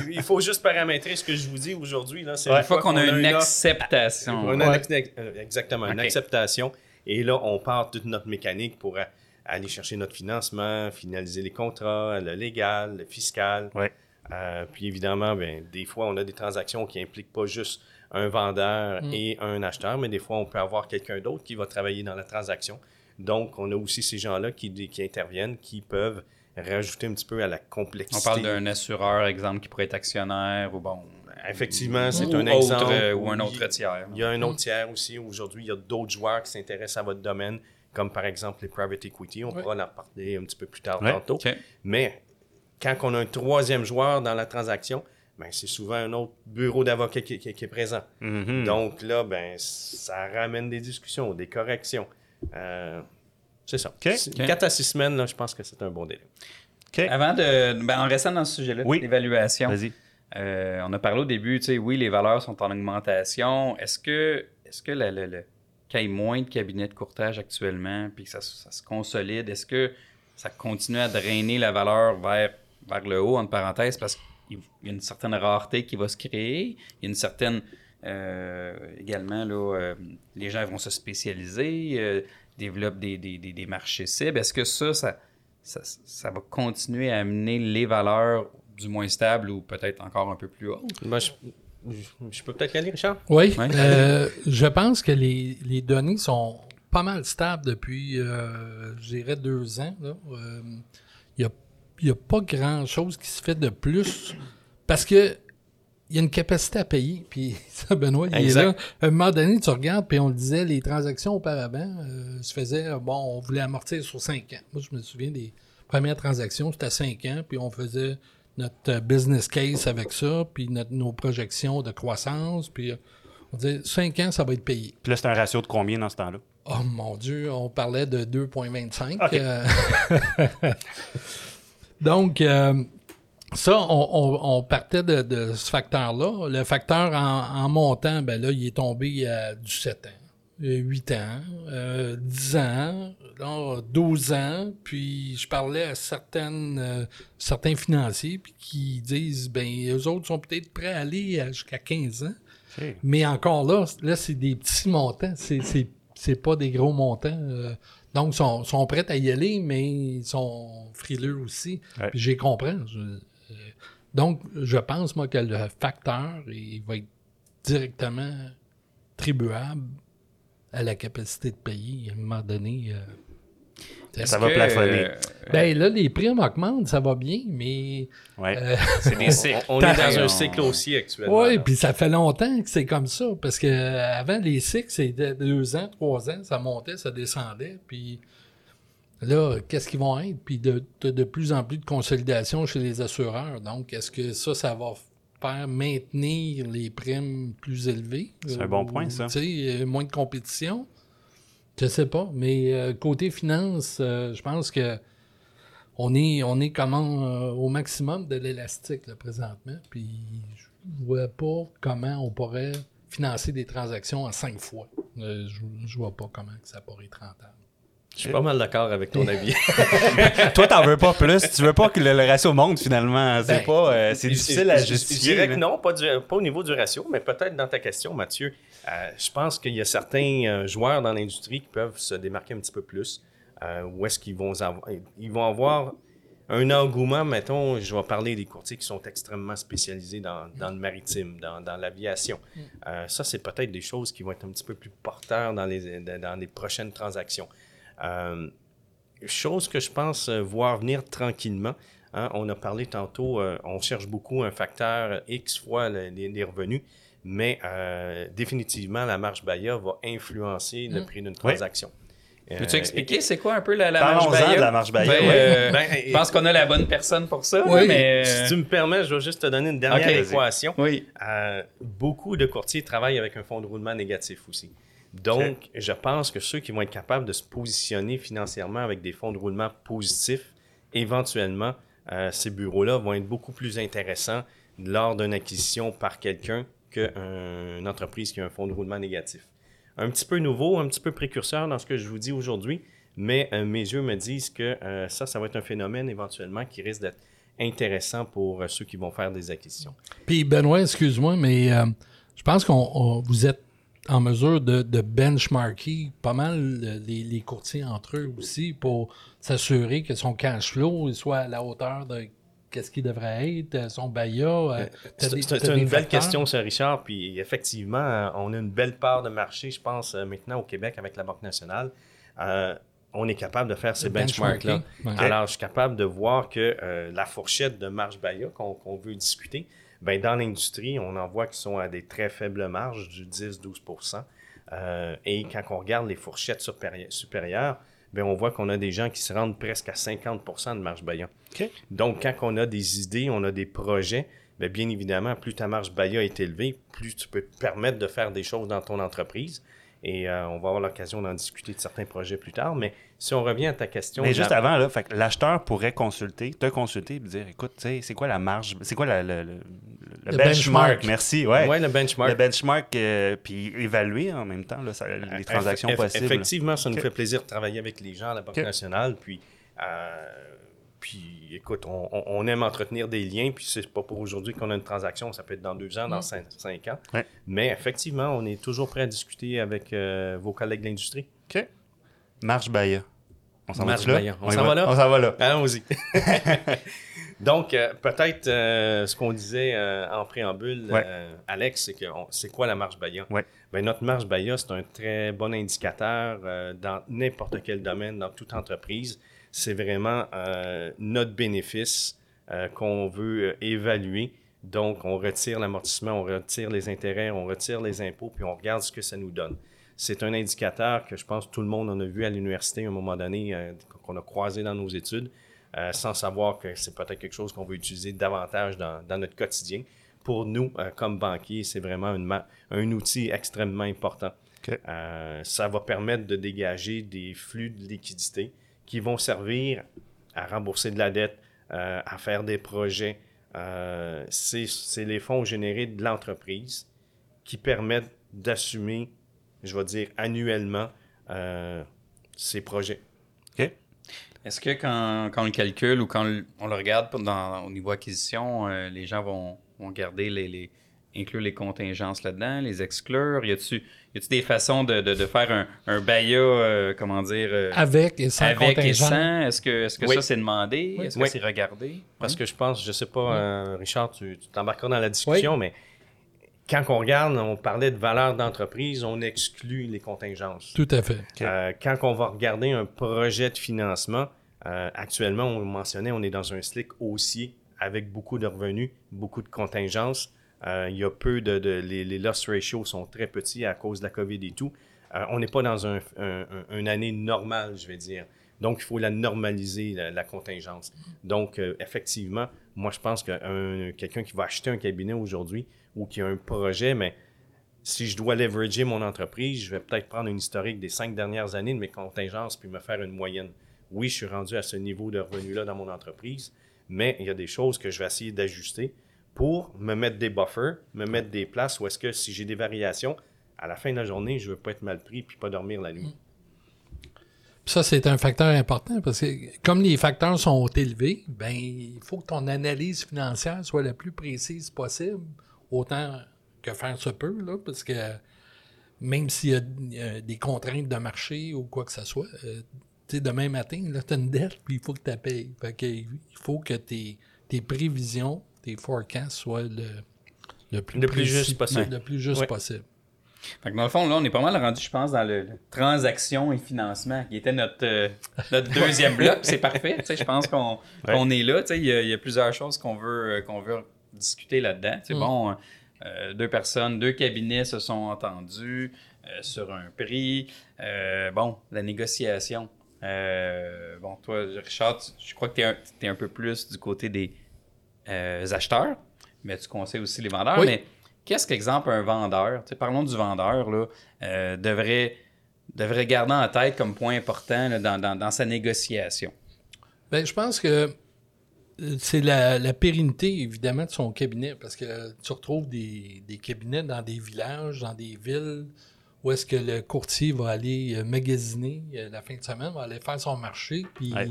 Il, faut juste paramétrer ce que je vous dis aujourd'hui. là. C'est
Une fois qu'on a une acceptation.
on a
Ouais.
une ex- exactement, une acceptation. Et là, on part toute notre mécanique pour aller chercher notre financement, finaliser les contrats, le légal, le fiscal.
Ouais.
Euh, puis évidemment, ben, des fois, on a des transactions qui impliquent pas juste un vendeur
Mm.
et un acheteur, mais des fois, on peut avoir quelqu'un d'autre qui va travailler dans la transaction. Donc, on a aussi ces gens-là qui, qui interviennent, qui peuvent rajouter un petit peu à la complexité.
On parle d'un assureur, exemple, qui pourrait être actionnaire ou bon.
Effectivement, c'est un
autre,
exemple.
euh, ou un autre tiers.
Il y a un autre tiers aussi. Aujourd'hui, il y a d'autres joueurs qui s'intéressent à votre domaine, comme par exemple les private equity. On
Oui.
pourra en parler un petit peu plus tard
Ouais.
tantôt. Mais quand on a un troisième joueur dans la transaction, ben, c'est souvent un autre bureau d'avocat qui, qui- qui est présent.
Mhm.
Donc là, ben, ça ramène des discussions, des corrections. Euh, c'est ça.
OK.
4 à 6 semaines, là, je pense que c'est un bon délai.
Avant de. Ben, en restant dans ce sujet-là,
Oui.
l'évaluation.
Vas-y.
Euh, on a parlé au début, tu sais, oui, les valeurs sont en augmentation. Est-ce que, est-ce que le- qu'il y ait moins de cabinets de courtage actuellement, puis que ça, ça se consolide, est-ce que ça continue à drainer la valeur vers, vers le haut, entre parenthèses, parce qu'il y a une certaine rareté qui va se créer, il y a une certaine. Euh, également, là, euh, les gens vont se spécialiser, euh, développent des, des- des- des marchés cibles. Est-ce que ça, ça, ça, ça va continuer à amener les valeurs du moins stables ou peut-être encore un peu plus hautes?
Moi, je, je- je peux peut-être y aller, Richard?
Oui,
Ouais.
euh, je pense que les, les données sont pas mal stables depuis, euh, je dirais, deux ans. Euh, Il n'y a, pas grand-chose qui se fait de plus parce que il y a une capacité à payer. <laughs> Puis ça, Benoît, il
Exact.
est là. À un moment donné, tu regardes, puis on le disait, les transactions auparavant euh, se faisaient, euh, bon, on voulait amortir sur cinq ans. Moi, je me souviens des premières transactions, c'était à cinq ans, puis on faisait notre euh, business case avec ça, puis notre- nos projections de croissance, puis on disait, cinq ans, ça va être payé.
Puis là, c'est un ratio de combien dans ce temps-là?
Oh mon Dieu, on parlait de 2,25.
Ok.
euh. <laughs> Donc, euh, ça, on, on- on partait de, de ce facteur-là. Le facteur en, en montant, ben là, il est tombé à du 7 ans, euh, 8 ans, euh, 10 ans, là, 12 ans. Puis je parlais à certaines, euh, certains financiers puis qui disent, ben, eux autres sont peut-être prêts à aller jusqu'à 15 ans. Mais encore là, là c'est des petits montants. C'est, c'est, c'est pas des gros montants. euh. donc, ils sont, sont prêts à y aller, mais ils sont frileux aussi.
Ouais.
J'ai compris. Je- donc, je pense, moi, que le facteur il va être directement tribuable à la capacité de payer à un moment donné. euh.
Ça va
que,
plafonner.
euh,
Ben là, les prix augmentent, ça va bien, mais
Ouais.
euh, <laughs>
c'est des cycles.
On, on est dans
On-
un cycle aussi actuellement.
Oui, puis ça fait longtemps que c'est comme ça. Parce que euh, avant les cycles, c'était deux ans, trois ans, ça montait, ça descendait. Puis là, qu'est-ce qu'ils vont être? Puis de, de, de plus en plus de consolidation chez les assureurs. Donc, est-ce que ça, ça va faire maintenir les primes plus élevées?
C'est un bon point, ça.
Tu sais, euh, moins de compétition? Je sais pas. Mais euh, côté finance, euh, je pense que on est, on est comment au maximum de l'élastique là, présentement. Puis je vois pas comment on pourrait financer des transactions en cinq fois. Je, je vois pas comment que ça pourrait être rentable.
Je suis pas mal d'accord avec ton avis. <laughs>
Toi, t'en veux pas plus. Tu veux pas que le, le ratio monte finalement. C'est
Ben,
pas. euh, c'est difficile à justifier.
Je dirais que non, pas, du- pas au niveau du ratio, mais peut-être dans ta question, Mathieu. euh, je pense qu'il y a certains euh, joueurs dans l'industrie qui peuvent se démarquer un petit peu plus. Euh, où est-ce qu'ils vont avoir, ils vont avoir un engouement, mettons, je vais parler des courtiers qui sont extrêmement spécialisés dans, dans le maritime, dans, dans l'aviation. Euh, ça, c'est peut-être des choses qui vont être un petit peu plus porteurs dans les, dans les prochaines transactions. Euh, chose que je pense euh, voir venir tranquillement. hein, on a parlé tantôt, euh, on cherche beaucoup un facteur X fois le- les, les revenus, mais euh, définitivement, la marge Baya va influencer le prix d'une transaction.
Peux-tu expliquer c'est quoi un peu la, la marge Baya?
de la marge Baya,
Ben, euh,
Ben,
je pense qu'on a la bonne personne pour ça,
Oui.
mais...
Si tu me permets, je vais juste te donner une dernière équation.
Oui.
Euh, beaucoup de courtiers travaillent avec un fonds de roulement négatif aussi. Donc, je pense que ceux qui vont être capables de se positionner financièrement avec des fonds de roulement positifs, éventuellement, euh, ces bureaux-là vont être beaucoup plus intéressants lors d'une acquisition par quelqu'un qu'une entreprise qui a un fonds de roulement négatif. Un petit peu nouveau, un petit peu précurseur dans ce que je vous dis aujourd'hui, mais euh, mes yeux me disent que euh, ça, ça va être un phénomène éventuellement qui risque d'être intéressant pour euh, ceux qui vont faire des acquisitions.
Puis Benoît, excuse-moi, mais euh, je pense qu'on on- vous êtes en mesure de, de benchmarker pas mal euh, les, les courtiers entre eux aussi pour s'assurer que son cash flow soit à la hauteur de qu'est-ce qu'il devrait être, euh, son BAYA. euh,
C'est une belle question, ça, Richard. Puis effectivement, on a une belle part de marché, je pense, maintenant au Québec avec la Banque nationale. Euh, on est capable de faire ces benchmarks-là. Alors, je suis capable de voir que euh, la fourchette de marge Baya qu'on qu'on veut discuter, ben, dans l'industrie, on en voit qui sont à des très faibles marges, du 10-12% Euh, Et quand on regarde les fourchettes supérie- supérieures, ben, on voit qu'on a des gens qui se rendent presque à 50% de marge Baya.
OK.
Donc, quand on a des idées, on a des projets, bien, bien évidemment, plus ta marge BAYA est élevée, plus tu peux te permettre de faire des choses dans ton entreprise. Et euh, on va avoir l'occasion d'en discuter de certains projets plus tard. Mais si on revient à ta question...
Mais juste avant, là, l'acheteur pourrait consulter, te consulter et dire écoute, tu sais, c'est quoi la marge, c'est quoi la- le, le- le
Le
benchmark,
benchmark?
merci, ouais.
Ouais, le benchmark.
Le benchmark, euh, puis évaluer en même temps là, ça- les transactions
Eff-
possibles.
Effectivement, ça nous fait plaisir de travailler avec les gens à la Banque nationale. Puis, euh, puis écoute, on, aime entretenir des liens. Puis, c'est pas pour aujourd'hui qu'on a une transaction. Ça peut être dans deux ans, dans cinq, cinq ans.
Ouais.
Mais effectivement, on est toujours prêt à discuter avec euh, vos collègues de l'industrie.
OK. Marge Baya. On s'en va là?
Baya. On s'en va là?
On s'en va là.
Allons-y. <laughs> <laughs> Donc, euh, peut-être euh, ce qu'on disait euh, en préambule,
Ouais.
euh, Alex, c'est que c'est quoi la marge Baya?
Ouais.
Ben, notre marge Baya, c'est un très bon indicateur euh, dans n'importe quel domaine, dans toute entreprise. C'est vraiment euh, notre bénéfice euh, qu'on veut euh, évaluer. Donc, on retire l'amortissement, on retire les intérêts, on retire les impôts, puis on regarde ce que ça nous donne. C'est un indicateur que je pense que tout le monde en a vu à l'université à un moment donné, euh, qu'on a croisé dans nos études, sans savoir que c'est peut-être quelque chose qu'on veut utiliser davantage dans, dans notre quotidien. Pour nous, comme banquiers, c'est vraiment un outil extrêmement important. Euh, ça va permettre de dégager des flux de liquidité qui vont servir à rembourser de la dette, euh, à faire des projets. Euh, c'est c'est les fonds générés de l'entreprise qui permettent d'assumer, je vais dire, annuellement euh, ces projets.
OK.
Est-ce que quand, quand on le calcule ou quand on le regarde dans- au niveau acquisition, euh, les gens vont, vont garder les, les- inclure les contingences là-dedans, les exclure? Y a-tu y a-tu des façons de, de- de faire un, un euh, comment dire, euh,
Avec et sans
avec et
contingent?
sans? Est-ce que, est-ce que
Oui.
ça c'est demandé?
Oui.
Est-ce que
Oui.
c'est regardé?
Parce que je pense, je sais pas, euh, Richard, tu tu t'embarqueras dans la discussion, mais quand on regarde, on parlait de valeur d'entreprise, on exclut les contingences.
Tout à fait.
Euh, quand on va regarder un projet de financement, euh, actuellement, on mentionnait, on est dans un slick haussier avec beaucoup de revenus, beaucoup de contingences. Euh, il y a peu de, les, loss ratios sont très petits à cause de la COVID et tout. Euh, on n'est pas dans un, un- un- une année normale, je vais dire. Donc, il faut la normaliser, la, contingence. Donc, euh, effectivement, moi, je pense que un- quelqu'un qui va acheter un cabinet aujourd'hui ou qui a un projet, mais si je dois leverager mon entreprise, je vais peut-être prendre une historique des cinq dernières années de mes contingences puis me faire une moyenne. Oui, je suis rendu à ce niveau de revenu-là dans mon entreprise, mais il y a des choses que je vais essayer d'ajuster pour me mettre des buffers, me mettre des places où est-ce que si j'ai des variations, à la fin de la journée, je ne veux pas être mal pris puis pas dormir la nuit.
Ça, c'est un facteur important parce que comme les facteurs sont élevés, ben il faut que ton analyse financière soit la plus précise possible, autant que faire se peut, là, parce que même s'il y a euh, des contraintes de marché ou quoi que ce soit, sais, demain matin, tu as une dette, puis il faut que tu la payes. Il faut que tes, tes prévisions, tes forecasts soient le, le plus,
Le plus
précis-
juste possible.
Le plus juste
Ouais.
possible.
Fait que dans le fond, là, on est pas mal rendu, je pense, dans le, le transaction et financement, qui était notre, euh, notre <laughs> deuxième bloc. C'est parfait. Je pense qu'on
Ouais.
est là. Il y, a- il y a plusieurs choses qu'on veut, euh, qu'on veut discuter là-dedans. C'est
Mm.
bon, euh, deux personnes, deux cabinets se sont entendus euh, sur un prix. Bon, la négociation. Bon, toi, Richard, tu- je crois que tu es, un peu plus du côté des euh, acheteurs, mais tu conseilles aussi les vendeurs.
Oui.
Mais qu'est-ce qu'exemple un vendeur, parlons du vendeur, là, euh, devrait, devrait garder en tête comme point important là, dans, dans- dans sa négociation?
Ben, je pense que c'est la, la pérennité, évidemment, de son cabinet, parce que tu retrouves des, des cabinets dans des villages, dans des villes, où est-ce que le courtier va aller euh, magasiner la fin de semaine, va aller faire son marché, puis
Ouais.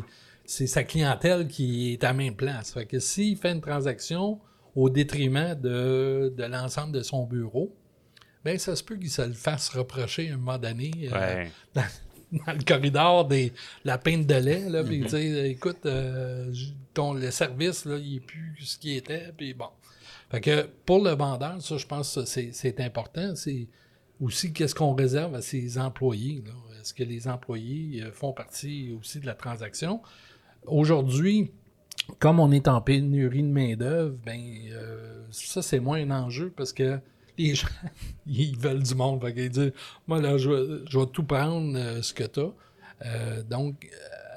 C'est sa clientèle qui est à même place. Fait que s'il fait une transaction au détriment de, de l'ensemble de son bureau, ben ça se peut qu'il se le fasse reprocher à un moment donné. euh,
Ouais. <laughs>
dans le corridor des la pinte de lait là puis tu sais écoute euh, ton le service là il est plus ce qui était puis bon fait que pour le vendeur ça je pense que c'est c'est important c'est aussi qu'est-ce qu'on réserve à ses employés est-ce que les employés euh, font partie aussi de la transaction? Aujourd'hui comme on est en pénurie de main-d'œuvre, ben, euh, ça, c'est moins un enjeu parce que les <laughs> gens, ils veulent du monde. Qu'ils disent, moi, là, je vais, tout prendre euh, ce que tu as. donc,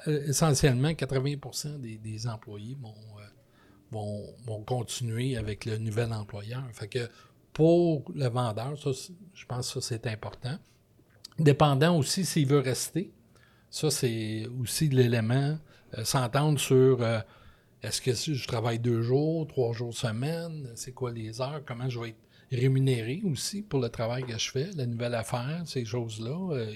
euh, essentiellement, 80 des, des employés vont, vont, vont continuer avec le nouvel employeur. Fait que pour le vendeur, ça, je pense que ça, c'est important. Dépendant aussi s'il veut rester. Ça, c'est aussi l'élément. Euh, S'entendre sur euh, est-ce que si je travaille deux jours, trois jours semaine, c'est quoi les heures, comment je vais être rémunéré aussi pour le travail que je fais, la nouvelle affaire, ces choses-là. euh,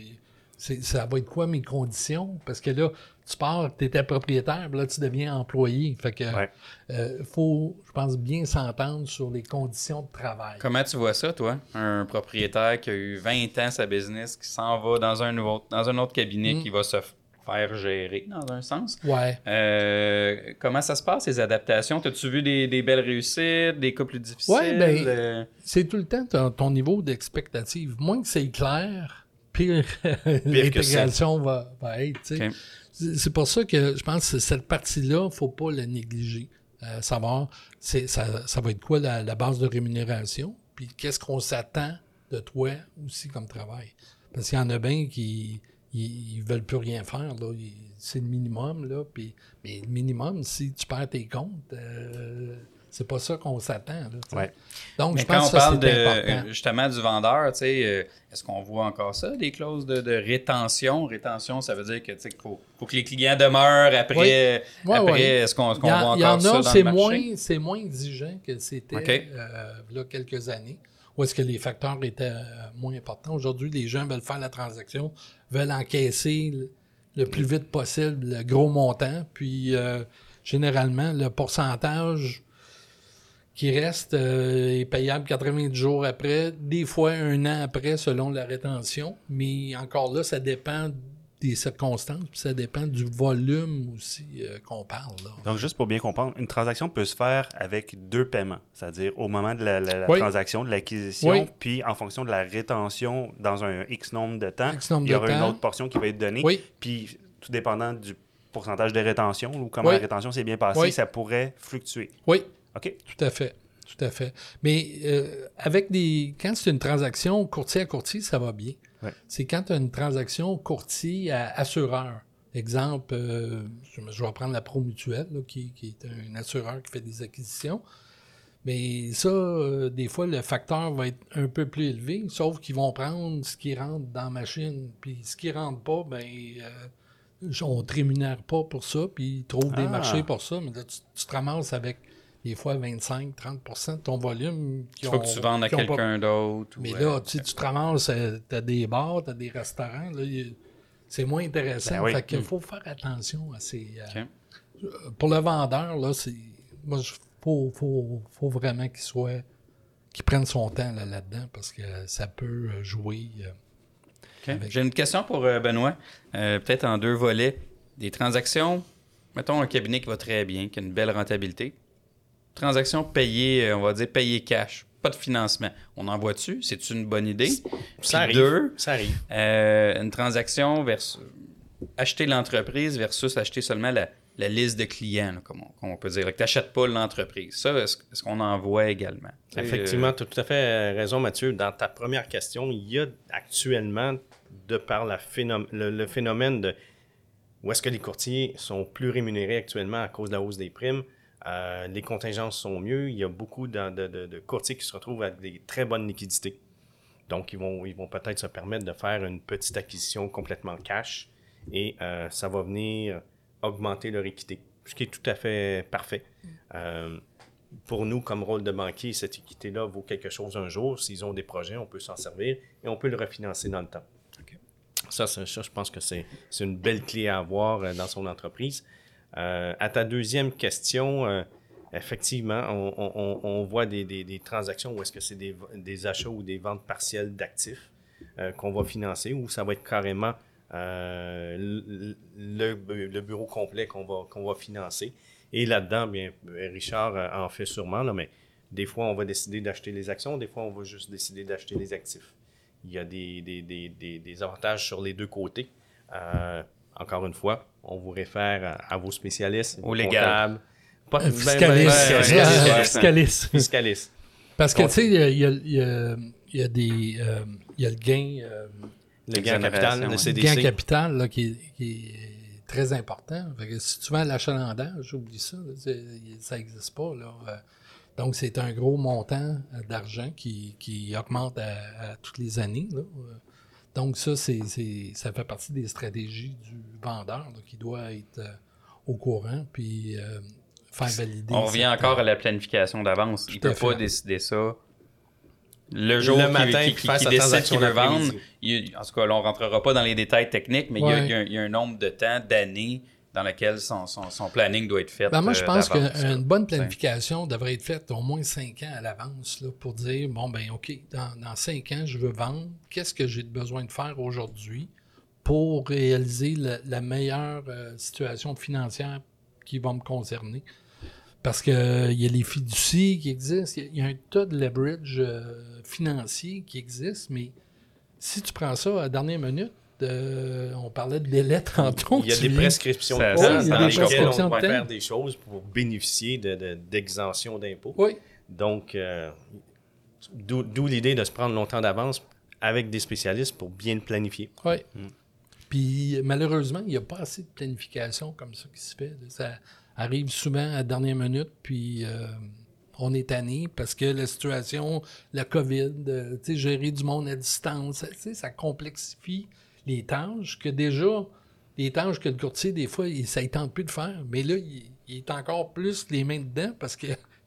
c'est- ça va être quoi mes conditions? Parce que là, tu pars, tu étais propriétaire, puis là, tu deviens employé. Fait que
Ouais.
euh, faut, je pense, bien s'entendre sur les conditions de travail.
Comment tu vois ça, toi? Un propriétaire qui a eu 20 ans sa business, qui s'en va dans un, nouveau, dans un autre cabinet
Mm.
qui va se faire gérer, dans un sens.
Ouais.
Euh, comment ça se passe, ces adaptations? As-tu vu des, des belles réussites, des cas plus difficiles?
Ouais, ben,
Euh,
C'est tout le temps ton, ton niveau d'expectative. Moins que c'est clair, pire, <laughs> l'intégration va, va être. C'est pour ça que je pense que cette partie-là, il ne faut pas la négliger. Euh, savoir, ça, ça va être quoi la, la base de rémunération, puis qu'est-ce qu'on s'attend de toi aussi comme travail. Parce qu'il y en a bien qui ils, ils veulent plus rien faire. C'est le minimum. Là, puis, mais le minimum, si tu perds tes comptes, euh, c'est pas ça qu'on s'attend.
Ouais.
Donc,
Mais
je
quand
pense
on
que ça,
parle
c'est
de,
important.
euh, justement du vendeur, tu sais, euh, est-ce qu'on voit encore ça, des clauses de, de rétention? Rétention, ça veut dire que, tu sais, qu'il faut, faut que les clients demeurent après.
Oui. Ouais,
après
ouais.
Est-ce qu'on voit
en-
encore
il y en
ça
a,
dans
c'est moins, c'est moins exigeant que c'était
OK.
euh, là, quelques années. Où est-ce que les facteurs étaient euh, moins importants? Aujourd'hui, les gens veulent faire la transaction, veulent encaisser le, plus vite possible le gros montant. Puis, euh, généralement, le pourcentage qui reste euh, est payable 90 jours après, des fois un an après selon la rétention. Mais encore là, ça dépend des circonstances, puis ça dépend du volume aussi euh, qu'on parle. Là.
Donc, juste pour bien comprendre, une transaction peut se faire avec deux paiements, c'est-à-dire au moment de la, la- la
Oui.
transaction, de l'acquisition,
Oui.
puis en fonction de la rétention dans un X nombre de temps,
nombre
il y aura une
temps.
autre portion qui va être donnée.
Oui.
Puis, tout dépendant du pourcentage de rétention ou comment la rétention s'est bien passée, ça pourrait fluctuer.
Oui,
OK?
Tout à fait. Tout à fait. Mais euh, avec des. Quand c'est une transaction courtier à courtier, ça va bien.
Ouais.
C'est quand tu as une transaction courtier à assureur. Exemple, euh, je, vais prendre la Pro Mutuelle, là, qui, qui est un assureur qui fait des acquisitions. Mais ça, euh, des fois, le facteur va être un peu plus élevé, sauf qu'ils vont prendre ce qui rentre dans la machine. Puis ce qui rentre pas, ben, euh, on ne te rémunère pas pour ça, puis ils trouvent des
Ah.
marchés pour ça. Mais là, tu, tu te ramasses avec des fois 25-30 de ton volume. qui
Il faut
ont-
que tu vendes à
pas-
quelqu'un d'autre.
Mais
euh,
là, tu sais, tu te ramasses, tu as des bars, tu as des restaurants. c'est moins intéressant.
Ben oui.
Fait qu'il faut faire attention à ces. euh, pour le vendeur, là, c'est. Moi, il faut, faut, faut vraiment qu'il soit. qu'il prenne son temps là, là-dedans parce que ça peut euh, jouer. euh, Avec-
J'ai une question pour euh, Benoît, euh, peut-être en deux volets. Des transactions, mettons un cabinet qui va très bien, qui a une belle rentabilité. Transactions payées, euh, on va dire payées cash, pas de financement. On en voit-tu? C'est une bonne idée?
Ça arrive.
deux,
Ça arrive.
euh, une transaction versus acheter l'entreprise versus acheter seulement la, la liste de clients, là, comme, on, comme on peut dire. Tu n'achètes pas l'entreprise. Ça, est-ce qu'on en voit également? Tu
Effectivement,
euh,
tu as tout à fait raison, Mathieu. Dans ta première question, il y a actuellement, de par la phénom- le, le phénomène de où est-ce que les courtiers sont plus rémunérés actuellement à cause de la hausse des primes, euh, les contingences sont mieux. Il y a beaucoup de, de- de- de courtiers qui se retrouvent avec des très bonnes liquidités. Donc, ils vont, ils vont peut-être se permettre de faire une petite acquisition complètement cash et euh, ça va venir augmenter leur équité, ce qui est tout à fait parfait. Euh, pour nous, comme rôle de banquier, cette équité-là vaut quelque chose un jour. S'ils ont des projets, on peut s'en servir et on peut le refinancer dans le temps. Ça, ça, ça, je pense que c'est une belle clé à avoir dans son entreprise. Euh, à ta deuxième question, euh, effectivement, on, voit des, transactions où est-ce que c'est des, achats ou des ventes partielles d'actifs euh, qu'on va financer ou ça va être carrément le, bureau complet qu'on va, financer. Et là-dedans, bien, Richard en fait sûrement, là, mais des fois, on va décider d'acheter les actions, des fois, on va juste décider d'acheter les actifs. Il y a des avantages sur les deux côtés. Encore une fois, on vous réfère à, à vos spécialistes,
Au légal.
comptables. Pas,
Euh, Fiscaliste.
fiscaliste,
fiscaliste. Parce que, tu sais, il y a, il y a- il y a- il y a des. euh, il y a le gain, euh,
Le gain capital, le
ouais.
CDC.
gain capital là, qui, est, qui est très important. Fait que si tu à l'achalandage, oublie ça. là, ça n'existe pas. Là. Donc, c'est un gros montant d'argent qui, qui augmente à, à toutes les années. là. Donc, ça, c'est, ça fait partie des stratégies du vendeur qui doit être euh, au courant puis euh, faire valider.
On revient encore à la planification d'avance. Il ne peut pas décider ça le jour
Le matin,
qu'il-
faire
qu'il
sa
décide qu'il veut vendre. il- en tout cas, là, on ne rentrera pas dans les détails techniques, mais il y a-
Ouais.
il, y a, un- il y a un nombre de temps, d'années, dans lequel son, son- son planning doit être fait.
Ben, moi, je
euh,
pense qu'une bonne planification devrait être faite au moins cinq ans à l'avance pour dire bon, ben OK, dans, dans cinq ans, je veux vendre. Qu'est-ce que j'ai besoin de faire aujourd'hui pour réaliser la, la meilleure euh, situation financière qui va me concerner? Parce qu'il y a les fiducies qui existent, il y a- il y, a un tas de leverage euh, financier qui existe, mais si tu prends ça à la dernière minute, on parlait de délai tantôt.
Il y a des prescriptions de temps dans
des
lesquelles
prescriptions
on
de
va faire des choses pour bénéficier de- de- d'exemption d'impôts.
Oui,
Donc, euh, d'où l'idée de se prendre longtemps d'avance avec des spécialistes pour bien le planifier.
Oui. Puis malheureusement, il n'y a pas assez de planification comme ça qui se fait. Ça arrive souvent à la dernière minute, puis euh, on est tanné parce que la situation, la COVID, euh, gérer du monde à distance, ça, tu sais, ça complexifie les tâches que déjà, les tâches que le courtier, des fois, il, ça ne tente plus de faire. Mais là, il, est encore plus les mains dedans parce que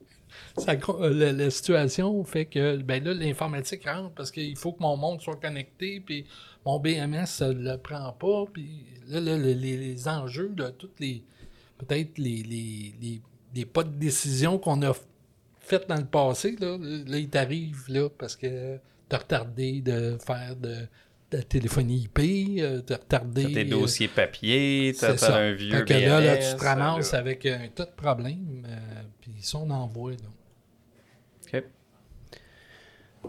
<laughs> ça la, la situation fait que ben là, l'informatique rentre parce qu'il faut que mon monde soit connecté, puis mon BMS ne le prend pas, puis là, là, le- les, les enjeux de toutes les. Peut-être les, les, les, pas de décision qu'on a faites dans le passé, là, là il t'arrive là parce que t'as retardé de faire de la téléphonie IP, euh, t'as retardé.
T'as tes dossiers papier, t'as un vieux
que là, tu te ramasses
là.
avec un tas de problèmes, euh, puis ça, on envoie.
OK.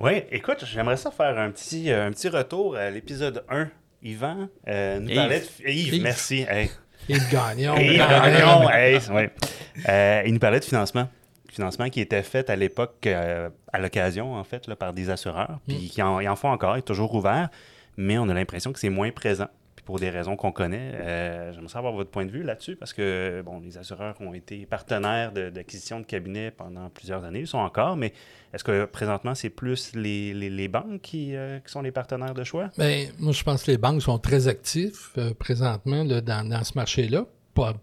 Oui, écoute, j'aimerais ça faire un petit, euh, un petit retour à l'épisode 1. Yvan euh, nous
Yves.
parlait de... Yves,
Yves.
merci. Hey. Yves
quand même.
Gagnon, hey, ouais. Euh, il nous parlait de financement. Financement qui était fait à l'époque, euh, à l'occasion, en fait, là, par des assureurs. Puis qui en, ils en font encore, il est toujours ouvert, mais on a l'impression que c'est moins présent. Pour des raisons qu'on connaît, euh, j'aimerais savoir votre point de vue là-dessus, parce que bon, les assureurs ont été partenaires d'acquisition de, cabinets pendant plusieurs années, ils sont encore, mais est-ce que présentement, c'est plus les, banques qui, euh, qui sont les partenaires de choix?
Ben, moi, je pense que les banques sont très actifs euh, présentement dans, ce marché-là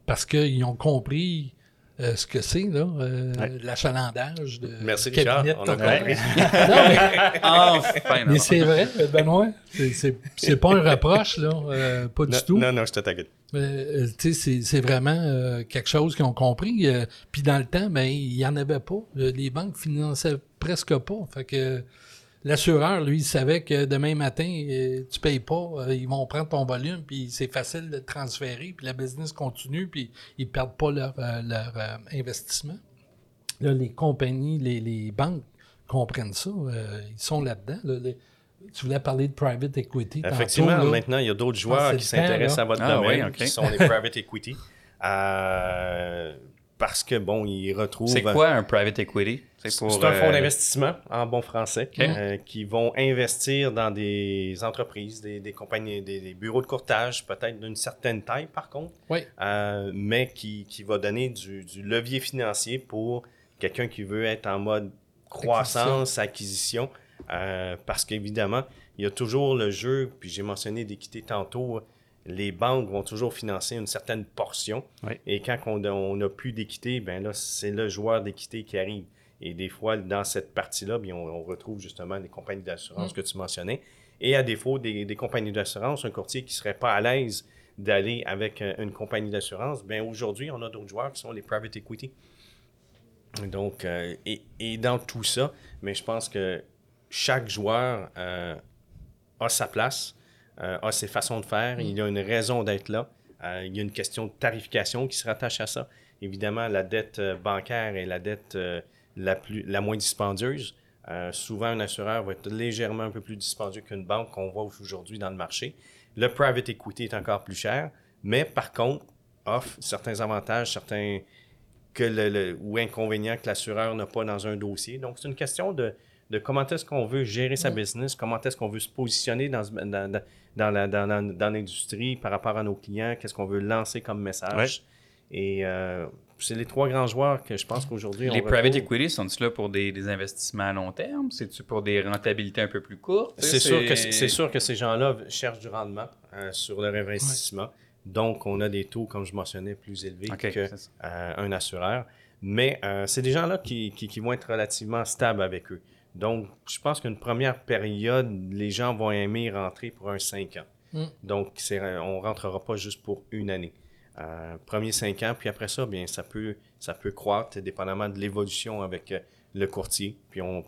parce qu'ils ont compris euh, ce que c'est, là, euh,
Ouais.
l'achalandage de
Merci,
cabinet
Richard.
de
On a
total.
compris. <laughs>
Non, mais, <laughs>
Enfin, non.
mais c'est vrai, Benoît, c'est- c'est c'est pas un reproche, là, euh, pas du tout.
non, non, je te t'inquiète.
Euh, tu sais, c'est- c'est vraiment euh, quelque chose qu'ils ont compris. euh, Puis dans le temps, ben, il n'y en avait pas. Les banques finançaient presque pas. Fait que L'assureur, lui, il savait que demain matin, euh, tu payes pas, euh, ils vont prendre ton volume, puis c'est facile de transférer, puis la business continue, puis ils perdent pas leur, euh, leur euh, investissement. Là, les compagnies, les, les banques comprennent ça. ils sont là-dedans. là. Les- tu voulais parler de private equity.
Effectivement, maintenant, il y a d'autres joueurs
c'est
qui s'intéressent à votre
Ah,
domaine,
oui,
qui sont les private equity. Euh, <laughs> parce que, bon, ils retrouvent...
C'est quoi un private equity?
C'est un fonds
euh,
d'investissement, en bon français, euh, qui vont investir dans des entreprises, des, des compagnies, des, des bureaux de courtage, peut-être d'une certaine taille, par contre,
Oui.
euh, mais qui, qui va donner du, du levier financier pour quelqu'un qui veut être en mode croissance, acquisition, euh, parce qu'évidemment, il y a toujours le jeu, puis j'ai mentionné d'équité tantôt, les banques vont toujours financer une certaine portion,
Oui.
et quand on n'a plus d'équité, ben là, c'est le joueur d'équité qui arrive. Et des fois, dans cette partie-là, on, on retrouve justement les compagnies d'assurance que tu mentionnais. Et à défaut des, des compagnies d'assurance, un courtier qui ne serait pas à l'aise d'aller avec euh, une compagnie d'assurance, bien aujourd'hui, on a d'autres joueurs qui sont les private equity. Donc, euh, et, et dans tout ça, mais je pense que chaque joueur euh, a sa place, a ses façons de faire, il y a une raison d'être là. Euh, il y a une question de tarification qui se rattache à ça. Évidemment, la dette euh, bancaire est la dette euh, la, plus, la moins dispendieuse. Euh, souvent, un assureur va être légèrement un peu plus dispendieux qu'une banque qu'on voit aujourd'hui dans le marché. Le private equity est encore plus cher, mais par contre, offre certains avantages, certains que le, le- ou inconvénients que l'assureur n'a pas dans un dossier. Donc, c'est une question de, de comment est-ce qu'on veut gérer sa business, comment est-ce qu'on veut se positionner dans, dans, dans, dans la- dans la- dans l'industrie par rapport à nos clients, qu'est-ce qu'on veut lancer comme message. Et euh, c'est les trois grands joueurs que je pense qu'aujourd'hui, on
Les private equity, sont-ils là pour des, des investissements à long terme? C'est-tu pour des rentabilités un peu plus courtes?
C'est sûr, que, c'est sûr que ces gens-là cherchent du rendement euh, sur leur investissement. Donc, on a des taux, comme je mentionnais, plus élevés
ça.
euh, un assureur. Mais euh, c'est des gens-là qui, qui- qui vont être relativement stables avec eux. Donc, je pense qu'une première période, les gens vont aimer rentrer pour un 5 ans.
Mm.
Donc, on ne rentrera pas juste pour une année. Euh, premier 5 ans, puis après ça, bien, ça peut, ça peut croître dépendamment de l'évolution avec euh, le courtier. Puis on,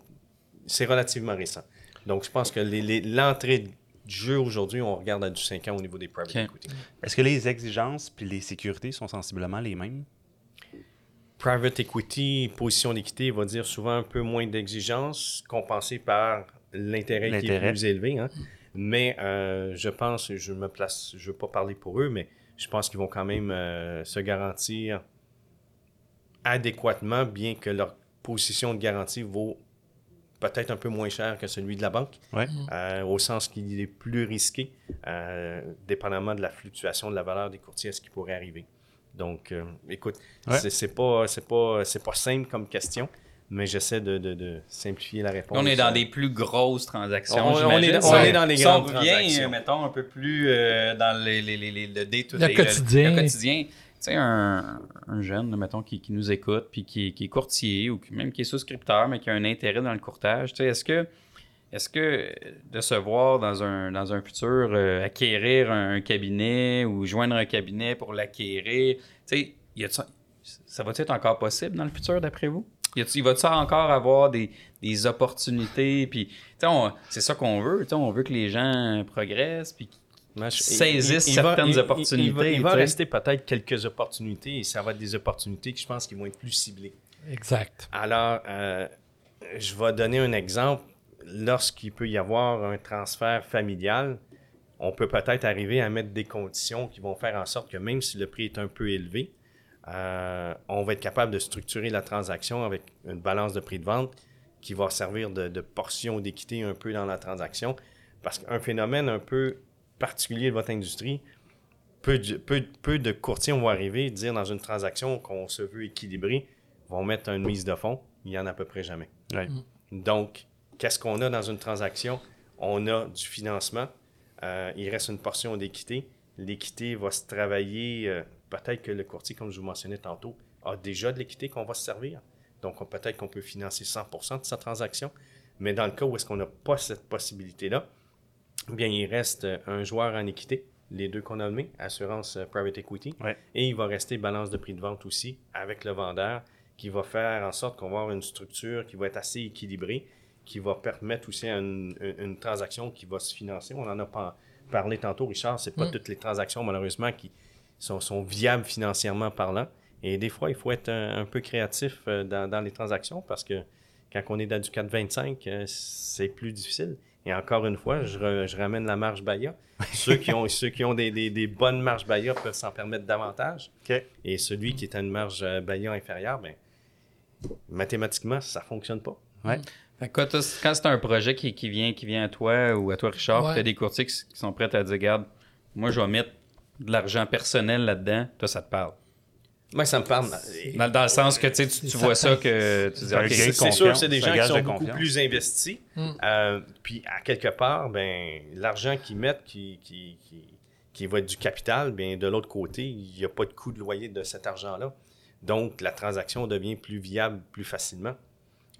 c'est relativement récent. Donc, je pense que les- les- l'entrée du jeu aujourd'hui, on regarde à du 5 ans au niveau des private equity.
Est-ce que les exigences puis les sécurités sont sensiblement les mêmes?
Private equity, position d'équité, va dire souvent un peu moins d'exigences, compensé par l'intérêt qui est plus élevé. hein. Mais euh, je pense, je me place, je ne veux pas parler pour eux, mais je pense qu'ils vont quand même euh, se garantir adéquatement, bien que leur position de garantie vaut peut-être un peu moins cher que celui de la banque,
Ouais.
euh, au sens qu'il est plus risqué, dépendamment de la fluctuation de la valeur des courtiers, ce qui pourrait arriver. Donc, euh, écoute,
Ouais.
c'est pas, c'est pas, c'est pas simple comme question, mais j'essaie de, de- de simplifier la réponse.
On est dans des plus grosses transactions.
On- on est- on est dans les
si
grandes
on revient,
transactions.
mettons, un peu plus euh, dans les, les, les, les- le day-to-day,
Le quotidien.
Le, quotidien. Tu sais, un, un jeune, mettons, qui, qui nous écoute, puis qui, qui est courtier, ou même qui est souscripteur, mais qui a un intérêt dans le courtage, tu sais, est-ce que, est-ce que de se voir dans un, dans un futur euh, acquérir un cabinet ou joindre un cabinet pour l'acquérir, tu sais, ça va-t-il être encore possible dans le futur, d'après vous? Il va-tu encore avoir des, des opportunités? Puis, tu sais, on- c'est ça qu'on veut. tu sais, On veut que les gens progressent. Puis, saisissent
il- il va-
certaines
il- il-
opportunités,
Il va, rester peut-être quelques opportunités et ça va être des opportunités que je pense qui vont être plus ciblées.
Exact.
Alors, euh, je vais donner un exemple. Lorsqu'il peut y avoir un transfert familial, on peut peut-être arriver à mettre des conditions qui vont faire en sorte que même si le prix est un peu élevé, euh, on va être capable de structurer la transaction avec une balance de prix de vente qui va servir de, de portion d'équité un peu dans la transaction. Parce qu'un phénomène un peu particulier de votre industrie, peu de, peu, peu de courtiers vont arriver et dire dans une transaction qu'on se veut équilibrer, vont mettre une mise de fonds. Il n'y en a à peu près jamais.
Ouais.
Donc, qu'est-ce qu'on a dans une transaction? On a du financement. Euh, il reste une portion d'équité. L'équité va se travailler. euh, peut-être que le courtier, comme je vous mentionnais tantôt, a déjà de l'équité qu'on va se servir. Donc, on- peut-être qu'on peut financer 100% de sa transaction. Mais dans le cas où est-ce qu'on n'a pas cette possibilité-là, bien, il reste euh, un joueur en équité, les deux qu'on a nommés, assurance private equity,
Ouais.
et il va rester balance de prix de vente aussi avec le vendeur qui va faire en sorte qu'on va avoir une structure qui va être assez équilibrée qui va permettre aussi une, une, transaction qui va se financer. On en a pas parlé tantôt, Richard. C'est pas mm. toutes les transactions, malheureusement, qui sont, sont, viables financièrement parlant. Et des fois, il faut être un, peu créatif euh, dans, dans, les transactions parce que quand on est dans du 4,25, euh, c'est plus difficile. Et encore une fois, je, je ramène la marge Baya. <laughs> ceux qui ont, ceux qui ont des, des, des bonnes marges Baya peuvent s'en permettre davantage. Et celui qui est à une marge euh, Baya inférieure, ben, mathématiquement, ça ne fonctionne pas.
Ouais. Quand, c'est un projet qui, qui, vient, qui vient à toi ou à toi, Richard, tu as des courtiers qui, sont prêts à dire Regarde, moi, je vais mettre de l'argent personnel là-dedans, toi, ça te parle.
Moi, ça me parle.
Dans, le sens que tu, tu vois ça que tu
dis, c'est sûr que c'est des gens qui sont beaucoup plus investis. Hmm. Euh, puis, à quelque part, ben, l'argent qu'ils mettent, qui, qui, qui, qui, va être du capital, ben, de l'autre côté, il n'y a pas de coût de loyer de cet argent-là. Donc, la transaction devient plus viable plus facilement.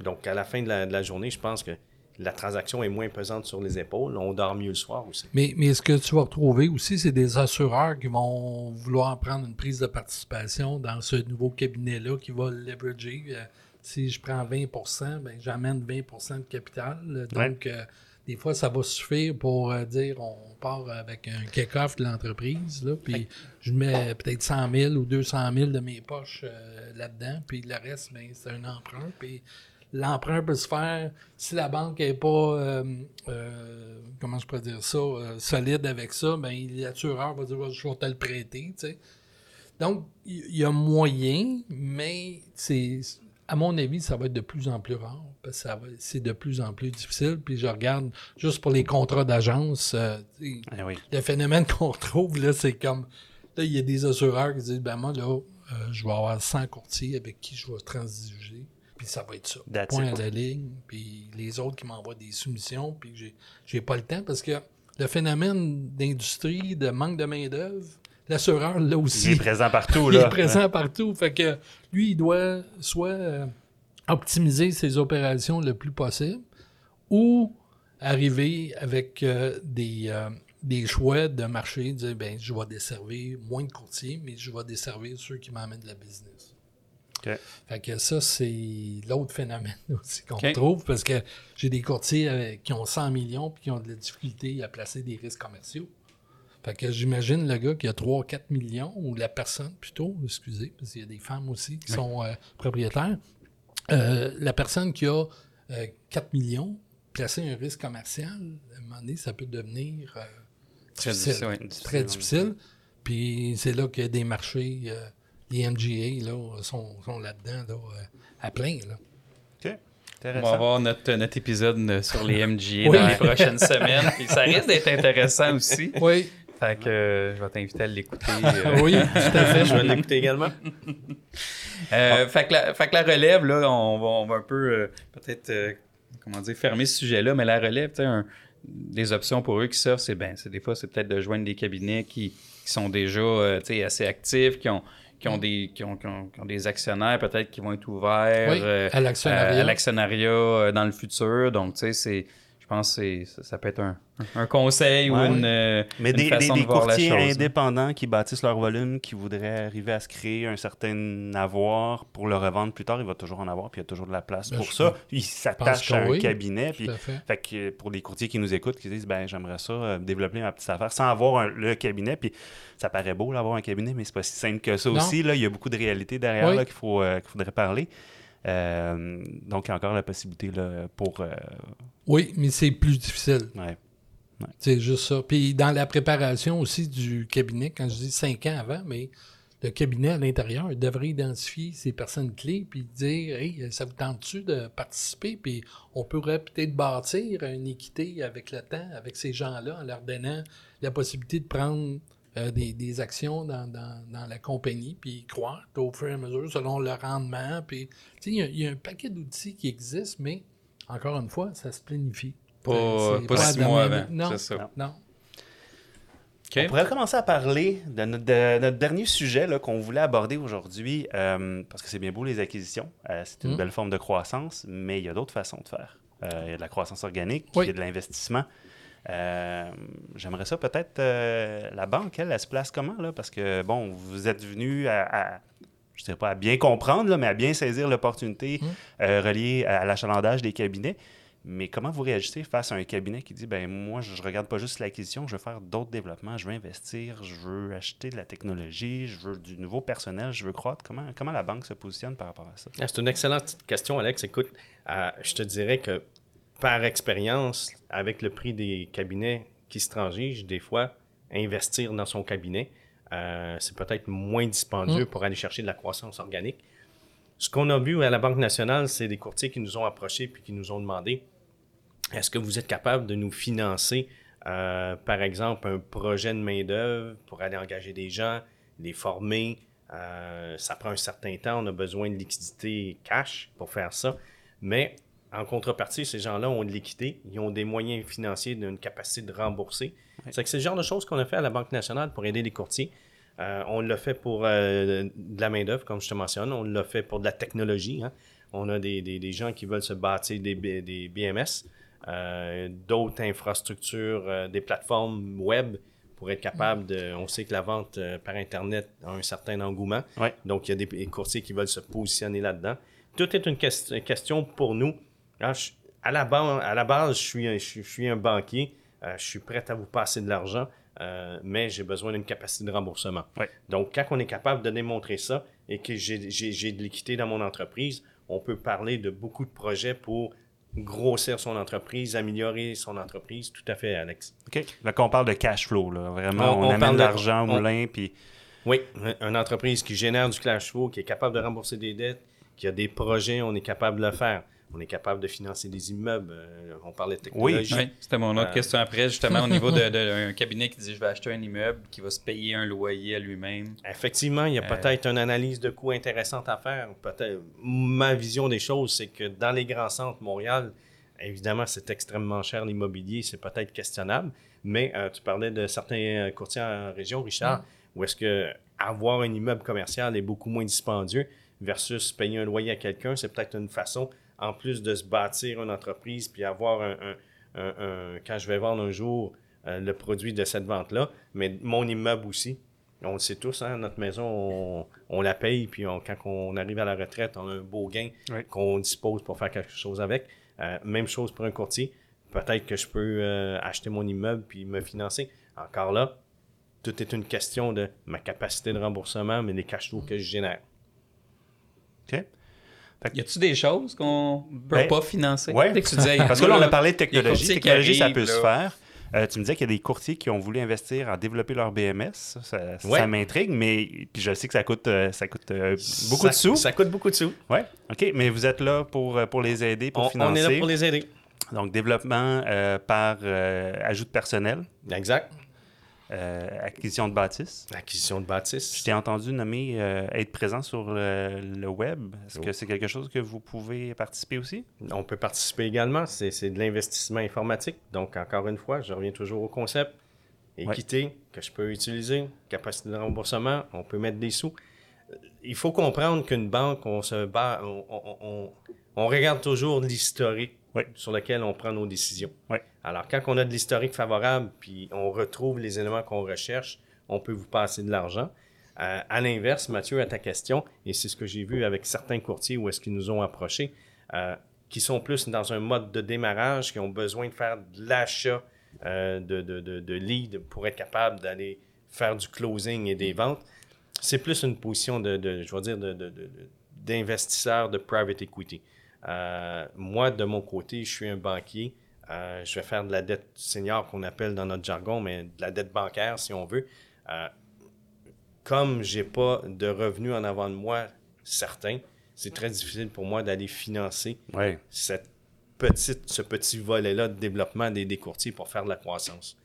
Donc, à la fin de la, journée, je pense que la transaction est moins pesante sur les épaules. On dort mieux le soir aussi.
Mais, mais ce que tu vas retrouver aussi, c'est des assureurs qui vont vouloir prendre une prise de participation dans ce nouveau cabinet-là qui va leverager. Euh, si je prends 20% ben, j'amène 20% de capital. Donc, euh, des fois, ça va suffire pour euh, dire on part avec un kick-off de l'entreprise, puis je mets peut-être 100 000 ou 200 000 de mes poches là-dedans, puis le reste, ben, c'est un emprunt. Puis l'emprunt peut se faire si la banque n'est pas, euh, comment je pourrais dire ça, solide avec ça, ben, l'assureur va dire je vais te le prêter. Donc, il y, a moyen, mais c'est à mon avis, ça va être de plus en plus rare parce que c'est de plus en plus difficile. Puis je regarde juste pour les contrats d'agence, euh, ah le phénomène <laughs> qu'on retrouve, là, c'est comme. Là, il y a des assureurs qui disent ben moi, là, euh, je vais avoir 100 courtiers avec qui je vais transiger. Puis ça va être ça. Point à la ligne. Puis les autres qui m'envoient des soumissions. Puis j'ai, j'ai pas le temps parce que le phénomène d'industrie, de manque de main-d'œuvre, l'assureur, là aussi.
Il est présent partout, <laughs> là.
il est présent partout. Fait que lui, il doit soit euh, optimiser ses opérations le plus possible ou arriver avec euh, des, euh, des choix de marché, dire ben, je vais desservir moins de courtiers, mais je vais desservir ceux qui m'amènent de la business. Fait que ça, c'est l'autre phénomène <laughs> aussi qu'on trouve parce que j'ai des courtiers qui ont 100 millions puis qui ont de la difficulté à placer des risques commerciaux. Fait que j'imagine le gars qui a 3-4 millions, ou la personne plutôt, excusez, parce qu'il y a des femmes aussi qui sont euh, propriétaires. Euh, la personne qui a 4 euh, millions, placer un risque commercial, à un moment donné, ça peut devenir très difficile. très difficile. Puis c'est là que des marchés, les MGA là, sont, sont là-dedans à plein. Là.
On va avoir notre, notre épisode sur les MGA <laughs> dans les prochaines semaines. Puis ça risque d'être intéressant aussi.
Oui.
Fait que euh, je vais t'inviter à l'écouter.
Euh. oui, tout à fait.
Je vais l'écouter également.
Euh, fait, que la, fait, que la, relève, là, on va, on va un peu peut-être comment dire fermer ce sujet-là, mais la relève, tu sais, des options pour eux qui sortent, c'est ben, c'est des fois c'est peut-être de joindre des cabinets qui, qui sont déjà assez actifs, qui ont qui ont des qui ont, qui ont, des actionnaires peut-être qui vont être ouverts
à
l'actionnariat dans le futur. Donc tu sais c'est pense que ça, peut être un, conseil ou une, euh,
Mais
des,
façon de voir courtiers indépendants qui bâtissent leur volume, qui voudraient arriver à se créer un certain avoir pour le revendre plus tard, il va toujours en avoir, puis il y a toujours de la place ben, pour ça. Ils s'attachent à un cabinet. Puis, fait. que pour les courtiers qui nous écoutent, qui disent ben j'aimerais ça euh, développer ma petite affaire sans avoir le cabinet, puis ça paraît beau d'avoir un cabinet, mais c'est pas si simple que ça aussi. Là, il y a beaucoup de réalités derrière qu'il faut euh, qu'il faudrait parler. Euh, donc, il y a encore la possibilité là, pour. Euh,
oui, mais c'est plus difficile. C'est juste ça. Puis dans la préparation aussi du cabinet, quand je dis cinq ans avant, mais le cabinet à l'intérieur devrait identifier ces personnes clés puis dire Hey, ça vous tente-tu de participer? Puis on pourrait peut-être bâtir une équité avec le temps, avec ces gens-là, en leur donnant la possibilité de prendre euh, des, actions dans, la compagnie, puis croître au fur et à mesure selon le rendement. Puis, il y, a un paquet d'outils qui existent, mais encore une fois, ça se planifie.
Pas, euh, pas, six mois avant,
non, ça. Non.
On pourrait commencer à parler de notre, dernier sujet qu'on voulait aborder aujourd'hui, euh, parce que c'est bien beau les acquisitions, c'est une mm. belle forme de croissance, mais il y a d'autres façons de faire. il y a de la croissance organique, il y a de l'investissement. Euh, j'aimerais ça peut-être euh, la banque, elle, elle, se place comment là? Parce que bon, vous êtes venu à, je ne sais pas à bien comprendre, là, mais à bien saisir l'opportunité mmh. euh, reliée à l'achalandage des cabinets. Mais comment vous réagissez face à un cabinet qui dit ben moi je ne regarde pas juste l'acquisition, je veux faire d'autres développements, je veux investir, je veux acheter de la technologie, je veux du nouveau personnel, je veux croître. Comment, comment la banque se positionne par rapport à ça?
Ah, c'est une excellente question, Alex. Écoute, euh, je te dirais que par expérience, avec le prix des cabinets qui se transigent, des fois, investir dans son cabinet, euh, c'est peut-être moins dispendieux pour aller chercher de la croissance organique. Ce qu'on a vu à la Banque nationale, c'est des courtiers qui nous ont approchés puis qui nous ont demandé est-ce que vous êtes capable de nous financer, euh, par exemple, un projet de main-d'œuvre pour aller engager des gens, les former? Euh, Ça prend un certain temps, on a besoin de liquidité cash pour faire ça. Mais en contrepartie, ces gens-là ont de l'équité, ils ont des moyens financiers, d'une capacité de rembourser. C'est le genre de choses qu'on a fait à la Banque nationale pour aider les courtiers. Euh, on l'a fait pour de la main-d'œuvre, comme je te mentionne. On l'a fait pour de la technologie. Hein. On a des, des, des, gens qui veulent se bâtir des, des BMS. Euh, d'autres infrastructures, euh, des plateformes web pour être capable de. On sait que la vente euh, par Internet a un certain engouement. Donc, il y a des courtiers qui veulent se positionner là-dedans. Tout est une question pour nous. À, la base, à la base, je suis un, je, suis un banquier. je suis prêt à vous passer de l'argent, mais j'ai besoin d'une capacité de remboursement. Donc, quand on est capable de démontrer ça et que j'ai de l'équité dans mon entreprise, on peut parler de beaucoup de projets pour grossir son entreprise, améliorer son entreprise. Tout à fait, Alex.
OK. Là, qu'on parle de cash flow, là. vraiment, on, amène de l'argent au moulin, puis...
Oui, une entreprise qui génère du cash flow, qui est capable de rembourser des dettes, qui a des projets, on est capable de le faire on est capable de financer des immeubles. Euh, on parlait de technologie.
Oui, c'était mon autre euh, question après, justement, au niveau d'un <laughs> cabinet qui dit je vais acheter un immeuble qui va se payer un loyer à lui-même.
Effectivement, il y a euh, peut-être une analyse de coût intéressante à faire. Peut-être ma vision des choses, c'est que dans les grands centres, Montréal, évidemment, c'est extrêmement cher l'immobilier, c'est peut-être questionnable. Mais tu parlais de certains courtiers en région, Richard, où est-ce que avoir un immeuble commercial est beaucoup moins dispendieux versus payer un loyer à quelqu'un, c'est peut-être une façon en plus de se bâtir une entreprise, puis avoir un, quand je vais vendre un jour euh, le produit de cette vente-là, mais mon immeuble aussi. On le sait tous, hein, notre maison, on, la paye, puis quand on arrive à la retraite, on a un beau gain qu'on dispose pour faire quelque chose avec. Euh, même chose pour un courtier. Peut-être que je peux euh, acheter mon immeuble puis me financer. Encore là, tout est une question de ma capacité de remboursement, mais des cash flows que je génère.
OK. Y a-tu des choses qu'on peut ben, pas financer?
Oui, parce que là, on a parlé de technologie. Technologie, ça peut se faire. Euh, tu me disais qu'il y a des courtiers qui ont voulu investir à développer leur BMS. Ça, m'intrigue, mais puis je sais que ça coûte, euh, ça coûte euh, beaucoup de sous.
Ça coûte beaucoup de sous.
Oui, OK, mais vous êtes là pour, pour les aider, pour financer.
On est là pour les aider.
Donc, développement par ajout de personnel.
Exact.
Euh, acquisition de bâtisse.
Acquisition de bâtisse.
Je t'ai entendu nommer euh, être présent sur le, web. Est-ce que c'est quelque chose que vous pouvez participer aussi?
On peut participer également. C'est de l'investissement informatique. Donc, encore une fois, je reviens toujours au concept. Équité que je peux utiliser, capacité de remboursement, on peut mettre des sous. Il faut comprendre qu'une banque, on se bat, on regarde toujours l'historique sur lequel on prend nos décisions. Alors, quand on a de l'historique favorable, puis on retrouve les éléments qu'on recherche, on peut vous passer de l'argent. Euh, à l'inverse, Mathieu, à ta question, et c'est ce que j'ai vu avec certains courtiers où est-ce qu'ils nous ont approchés, euh, qui sont plus dans un mode de démarrage, qui ont besoin de faire de l'achat euh, de, de, de, leads pour être capable d'aller faire du closing et des ventes. C'est plus une position de, je vais dire, d'investisseur de private equity. Euh, moi, de mon côté, je suis un banquier. Euh, je vais faire de la dette senior qu'on appelle dans notre jargon, mais de la dette bancaire si on veut. Euh, comme j'ai pas de revenus en avant de moi certains, c'est très difficile pour moi d'aller financer cette petite, ce petit volet-là de développement des, des, courtiers pour faire de la croissance.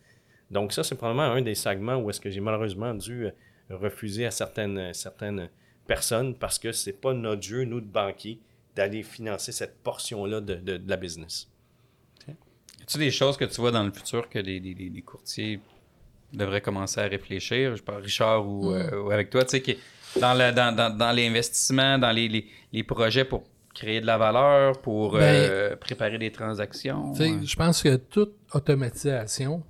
Donc ça, c'est probablement un des segments où est-ce que j'ai malheureusement dû refuser à certaines, certaines personnes parce que c'est pas notre jeu, nous, de banquiers, d'aller financer cette portion-là de, de, la business.
Y a-t-il des choses que tu vois dans le futur que les, courtiers devraient commencer à réfléchir? Je parle Richard ou, mm. euh, avec toi, tu sais, dans, dans, dans, l'investissement, dans les, projets pour créer de la valeur, pour euh, ben, préparer des transactions.
Je pense que toute automatisation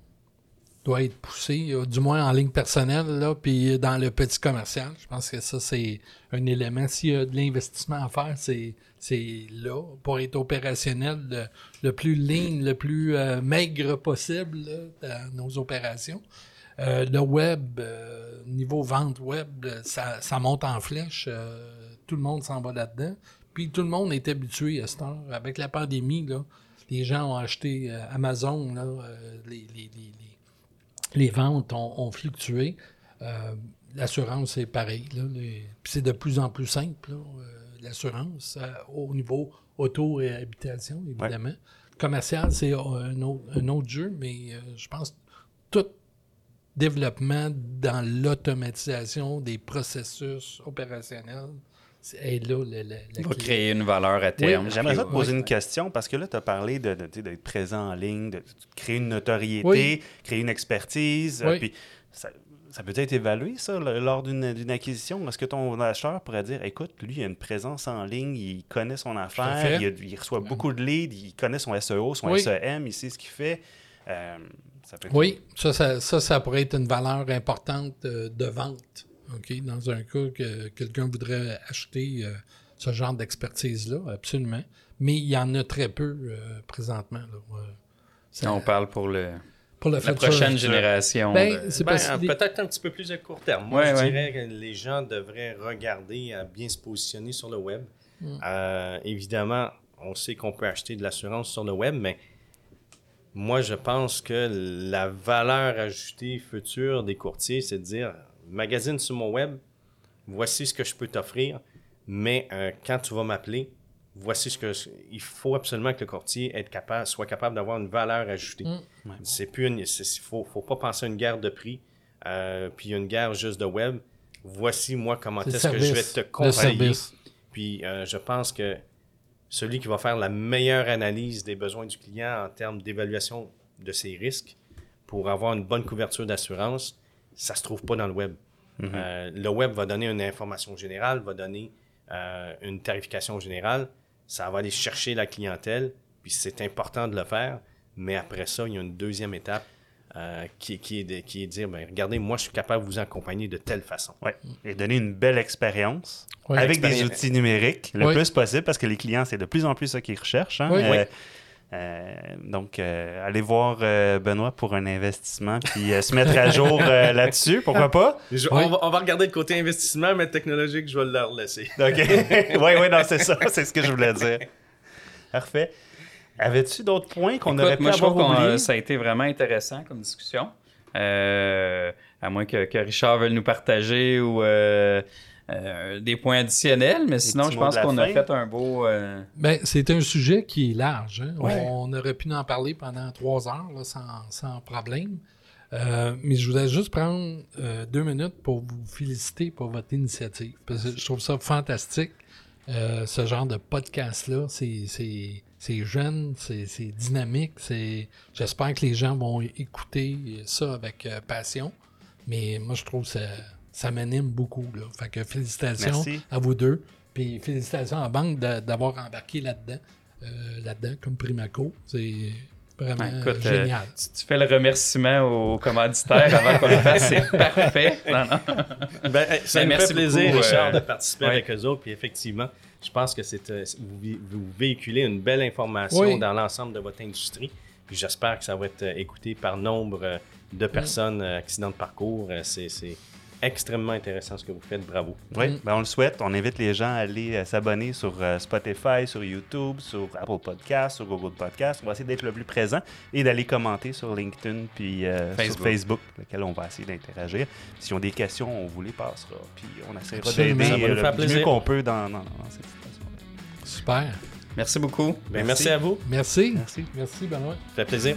doit être poussé, euh, du moins en ligne personnelle, là, puis dans le petit commercial. Je pense que ça, c'est un élément. S'il y a de l'investissement à faire, c'est, c'est là pour être opérationnel le, plus lean, le plus euh, maigre possible dans nos opérations. Euh, le web, euh, niveau vente web, ça, ça monte en flèche. tout le monde s'en va là-dedans. Puis tout le monde est habitué à cette heure. Avec la pandémie, là, les gens ont acheté Amazon, là, les, les- les- les- ventes ont, fluctué. L'assurance, c'est pareil. C'est de plus en plus simple, l'assurance, euh, au niveau auto et habitation, évidemment. Commercial, c'est euh, un autre, un autre jeu, mais euh, je pense que tout développement dans l'automatisation des processus opérationnels c'est- est là la- la
va créer une valeur à terme.
J'aimerais te poser une question parce que là, tu as parlé de, d'être présent en ligne, de, créer une notoriété,
Oui.
créer une expertise. euh,
Oui.
puis ça, ça peut être évalué, ça, lors d'une d'une acquisition? Est-ce que ton acheteur pourrait dire écoute, lui, il a une présence en ligne, il connaît son affaire, il, reçoit beaucoup de leads, il connaît son SEO, son
Oui.
SEM, il sait ce qu'il fait. Euh, ça peut être-
Oui, ça ça, ça, ça pourrait être une valeur importante euh, de vente. OK? Dans un cas que quelqu'un voudrait acheter euh, ce genre d'expertise-là, absolument. Mais il y en a très peu euh, présentement. là. Ça-
On parle pour le,
pour le
la
futur.
prochaine génération.
Ben,
de-
Ben, Peut-être un petit peu plus à court terme. Moi,
Ouais,
je
ouais.
dirais que les gens devraient regarder à bien se positionner sur le web.
Mm.
Euh, évidemment, on sait qu'on peut acheter de l'assurance sur le web, mais moi, je pense que la valeur ajoutée future des courtiers, c'est de dire magasine sur mon web, voici ce que je peux t'offrir, mais euh, quand tu vas m'appeler, voici ce que je- il faut absolument que le courtier être capable, soit capable d'avoir une valeur ajoutée.
Mm.
C'est plus une, c'est- faut, faut pas penser à une guerre de prix, euh, puis une guerre juste de web. Voici moi comment est-ce que je vais te
Le
conseiller. Puis euh, je pense que celui qui va faire la meilleure analyse des besoins du client en termes d'évaluation de ses risques pour avoir une bonne couverture d'assurance, ça se trouve pas dans le web. Euh, le web va donner une information générale, va donner euh, une tarification générale, ça va aller chercher la clientèle, puis c'est important de le faire, mais après ça, il y a une deuxième étape euh, qui, qui est de, qui est de dire, ben, regardez, moi, je suis capable de vous accompagner de telle façon.
Ouais. Et donner une belle expérience
Ouais.
avec des outils numériques le
Oui.
plus possible parce que les clients, c'est de plus en plus ça qu'ils recherchent. hein.
Oui.
Euh,
Oui.
Euh, donc, euh, allez voir euh, Benoît pour un investissement puis euh, se mettre à jour euh, <laughs> là-dessus. Pourquoi pas?
Je-
Oui.
on, va, on va regarder le côté investissement, mais technologique, je vais le laisser. <laughs>
OK. <laughs> oui, oui, non, c'est ça. C'est ce que je voulais dire. Parfait. Avais-tu d'autres points qu'on aurait pu
moi, je
avoir
trouve que
oubliés?
ça a été vraiment intéressant comme discussion. Euh, à moins que, que Richard veuille nous partager ou euh, des points additionnels, mais sinon, je pense qu'on a fait un beau. euh,
Ben, c'est un sujet qui est large. hein.
Ouais.
On, aurait pu en parler pendant trois heures là, sans, sans problème. Euh, mais je voudrais juste prendre euh, deux minutes pour vous féliciter pour votre initiative. Parce que je trouve ça fantastique. Euh, ce genre de podcast-là, c'est, c'est, c'est jeune, c'est, c'est dynamique. C'est, j'espère que les gens vont écouter ça avec euh, passion. Mais moi, je trouve que ça, ça m'anime beaucoup. Là. Fait que félicitations
Merci.
à vous deux. Puis félicitations à la banque d'avoir embarqué là-dedans, euh, là-dedans comme Primaco. C'est vraiment
écoute, euh,
génial.
tu, tu fais le remerciement aux commanditaires avant qu'on le fasse, c'est parfait. Non, non.
Ben, hey, ça
Ben,
me
merci
fait plaisir,
beaucoup,
Richard,
euh,
de participer
ouais.
avec eux autres. Puis effectivement, je pense que c'est, euh, vous, véhiculez une belle information
Oui.
dans l'ensemble de votre industrie. Puis j'espère que ça va être euh, écouté par nombre euh, de personnes euh, accidents de parcours. Euh, c'est extrêmement intéressant ce que vous faites. Bravo.
Oui,
Mm.
ben on le souhaite. On invite les gens à aller euh, s'abonner sur euh, Spotify, sur YouTube, sur Apple Podcasts, sur Google Podcasts. On va essayer d'être le plus présent et d'aller commenter sur LinkedIn puis euh, sur
Facebook.
Facebook, lequel on va essayer d'interagir. S'ils ont des questions, on vous les passera. Puis on essaiera d'aider le mieux qu'on peut dans, dans- dans cette situation.
Super.
Merci beaucoup.
Ben,
Merci.
merci à vous.
Merci.
Merci.
Merci, Benoît.
Ça fait plaisir.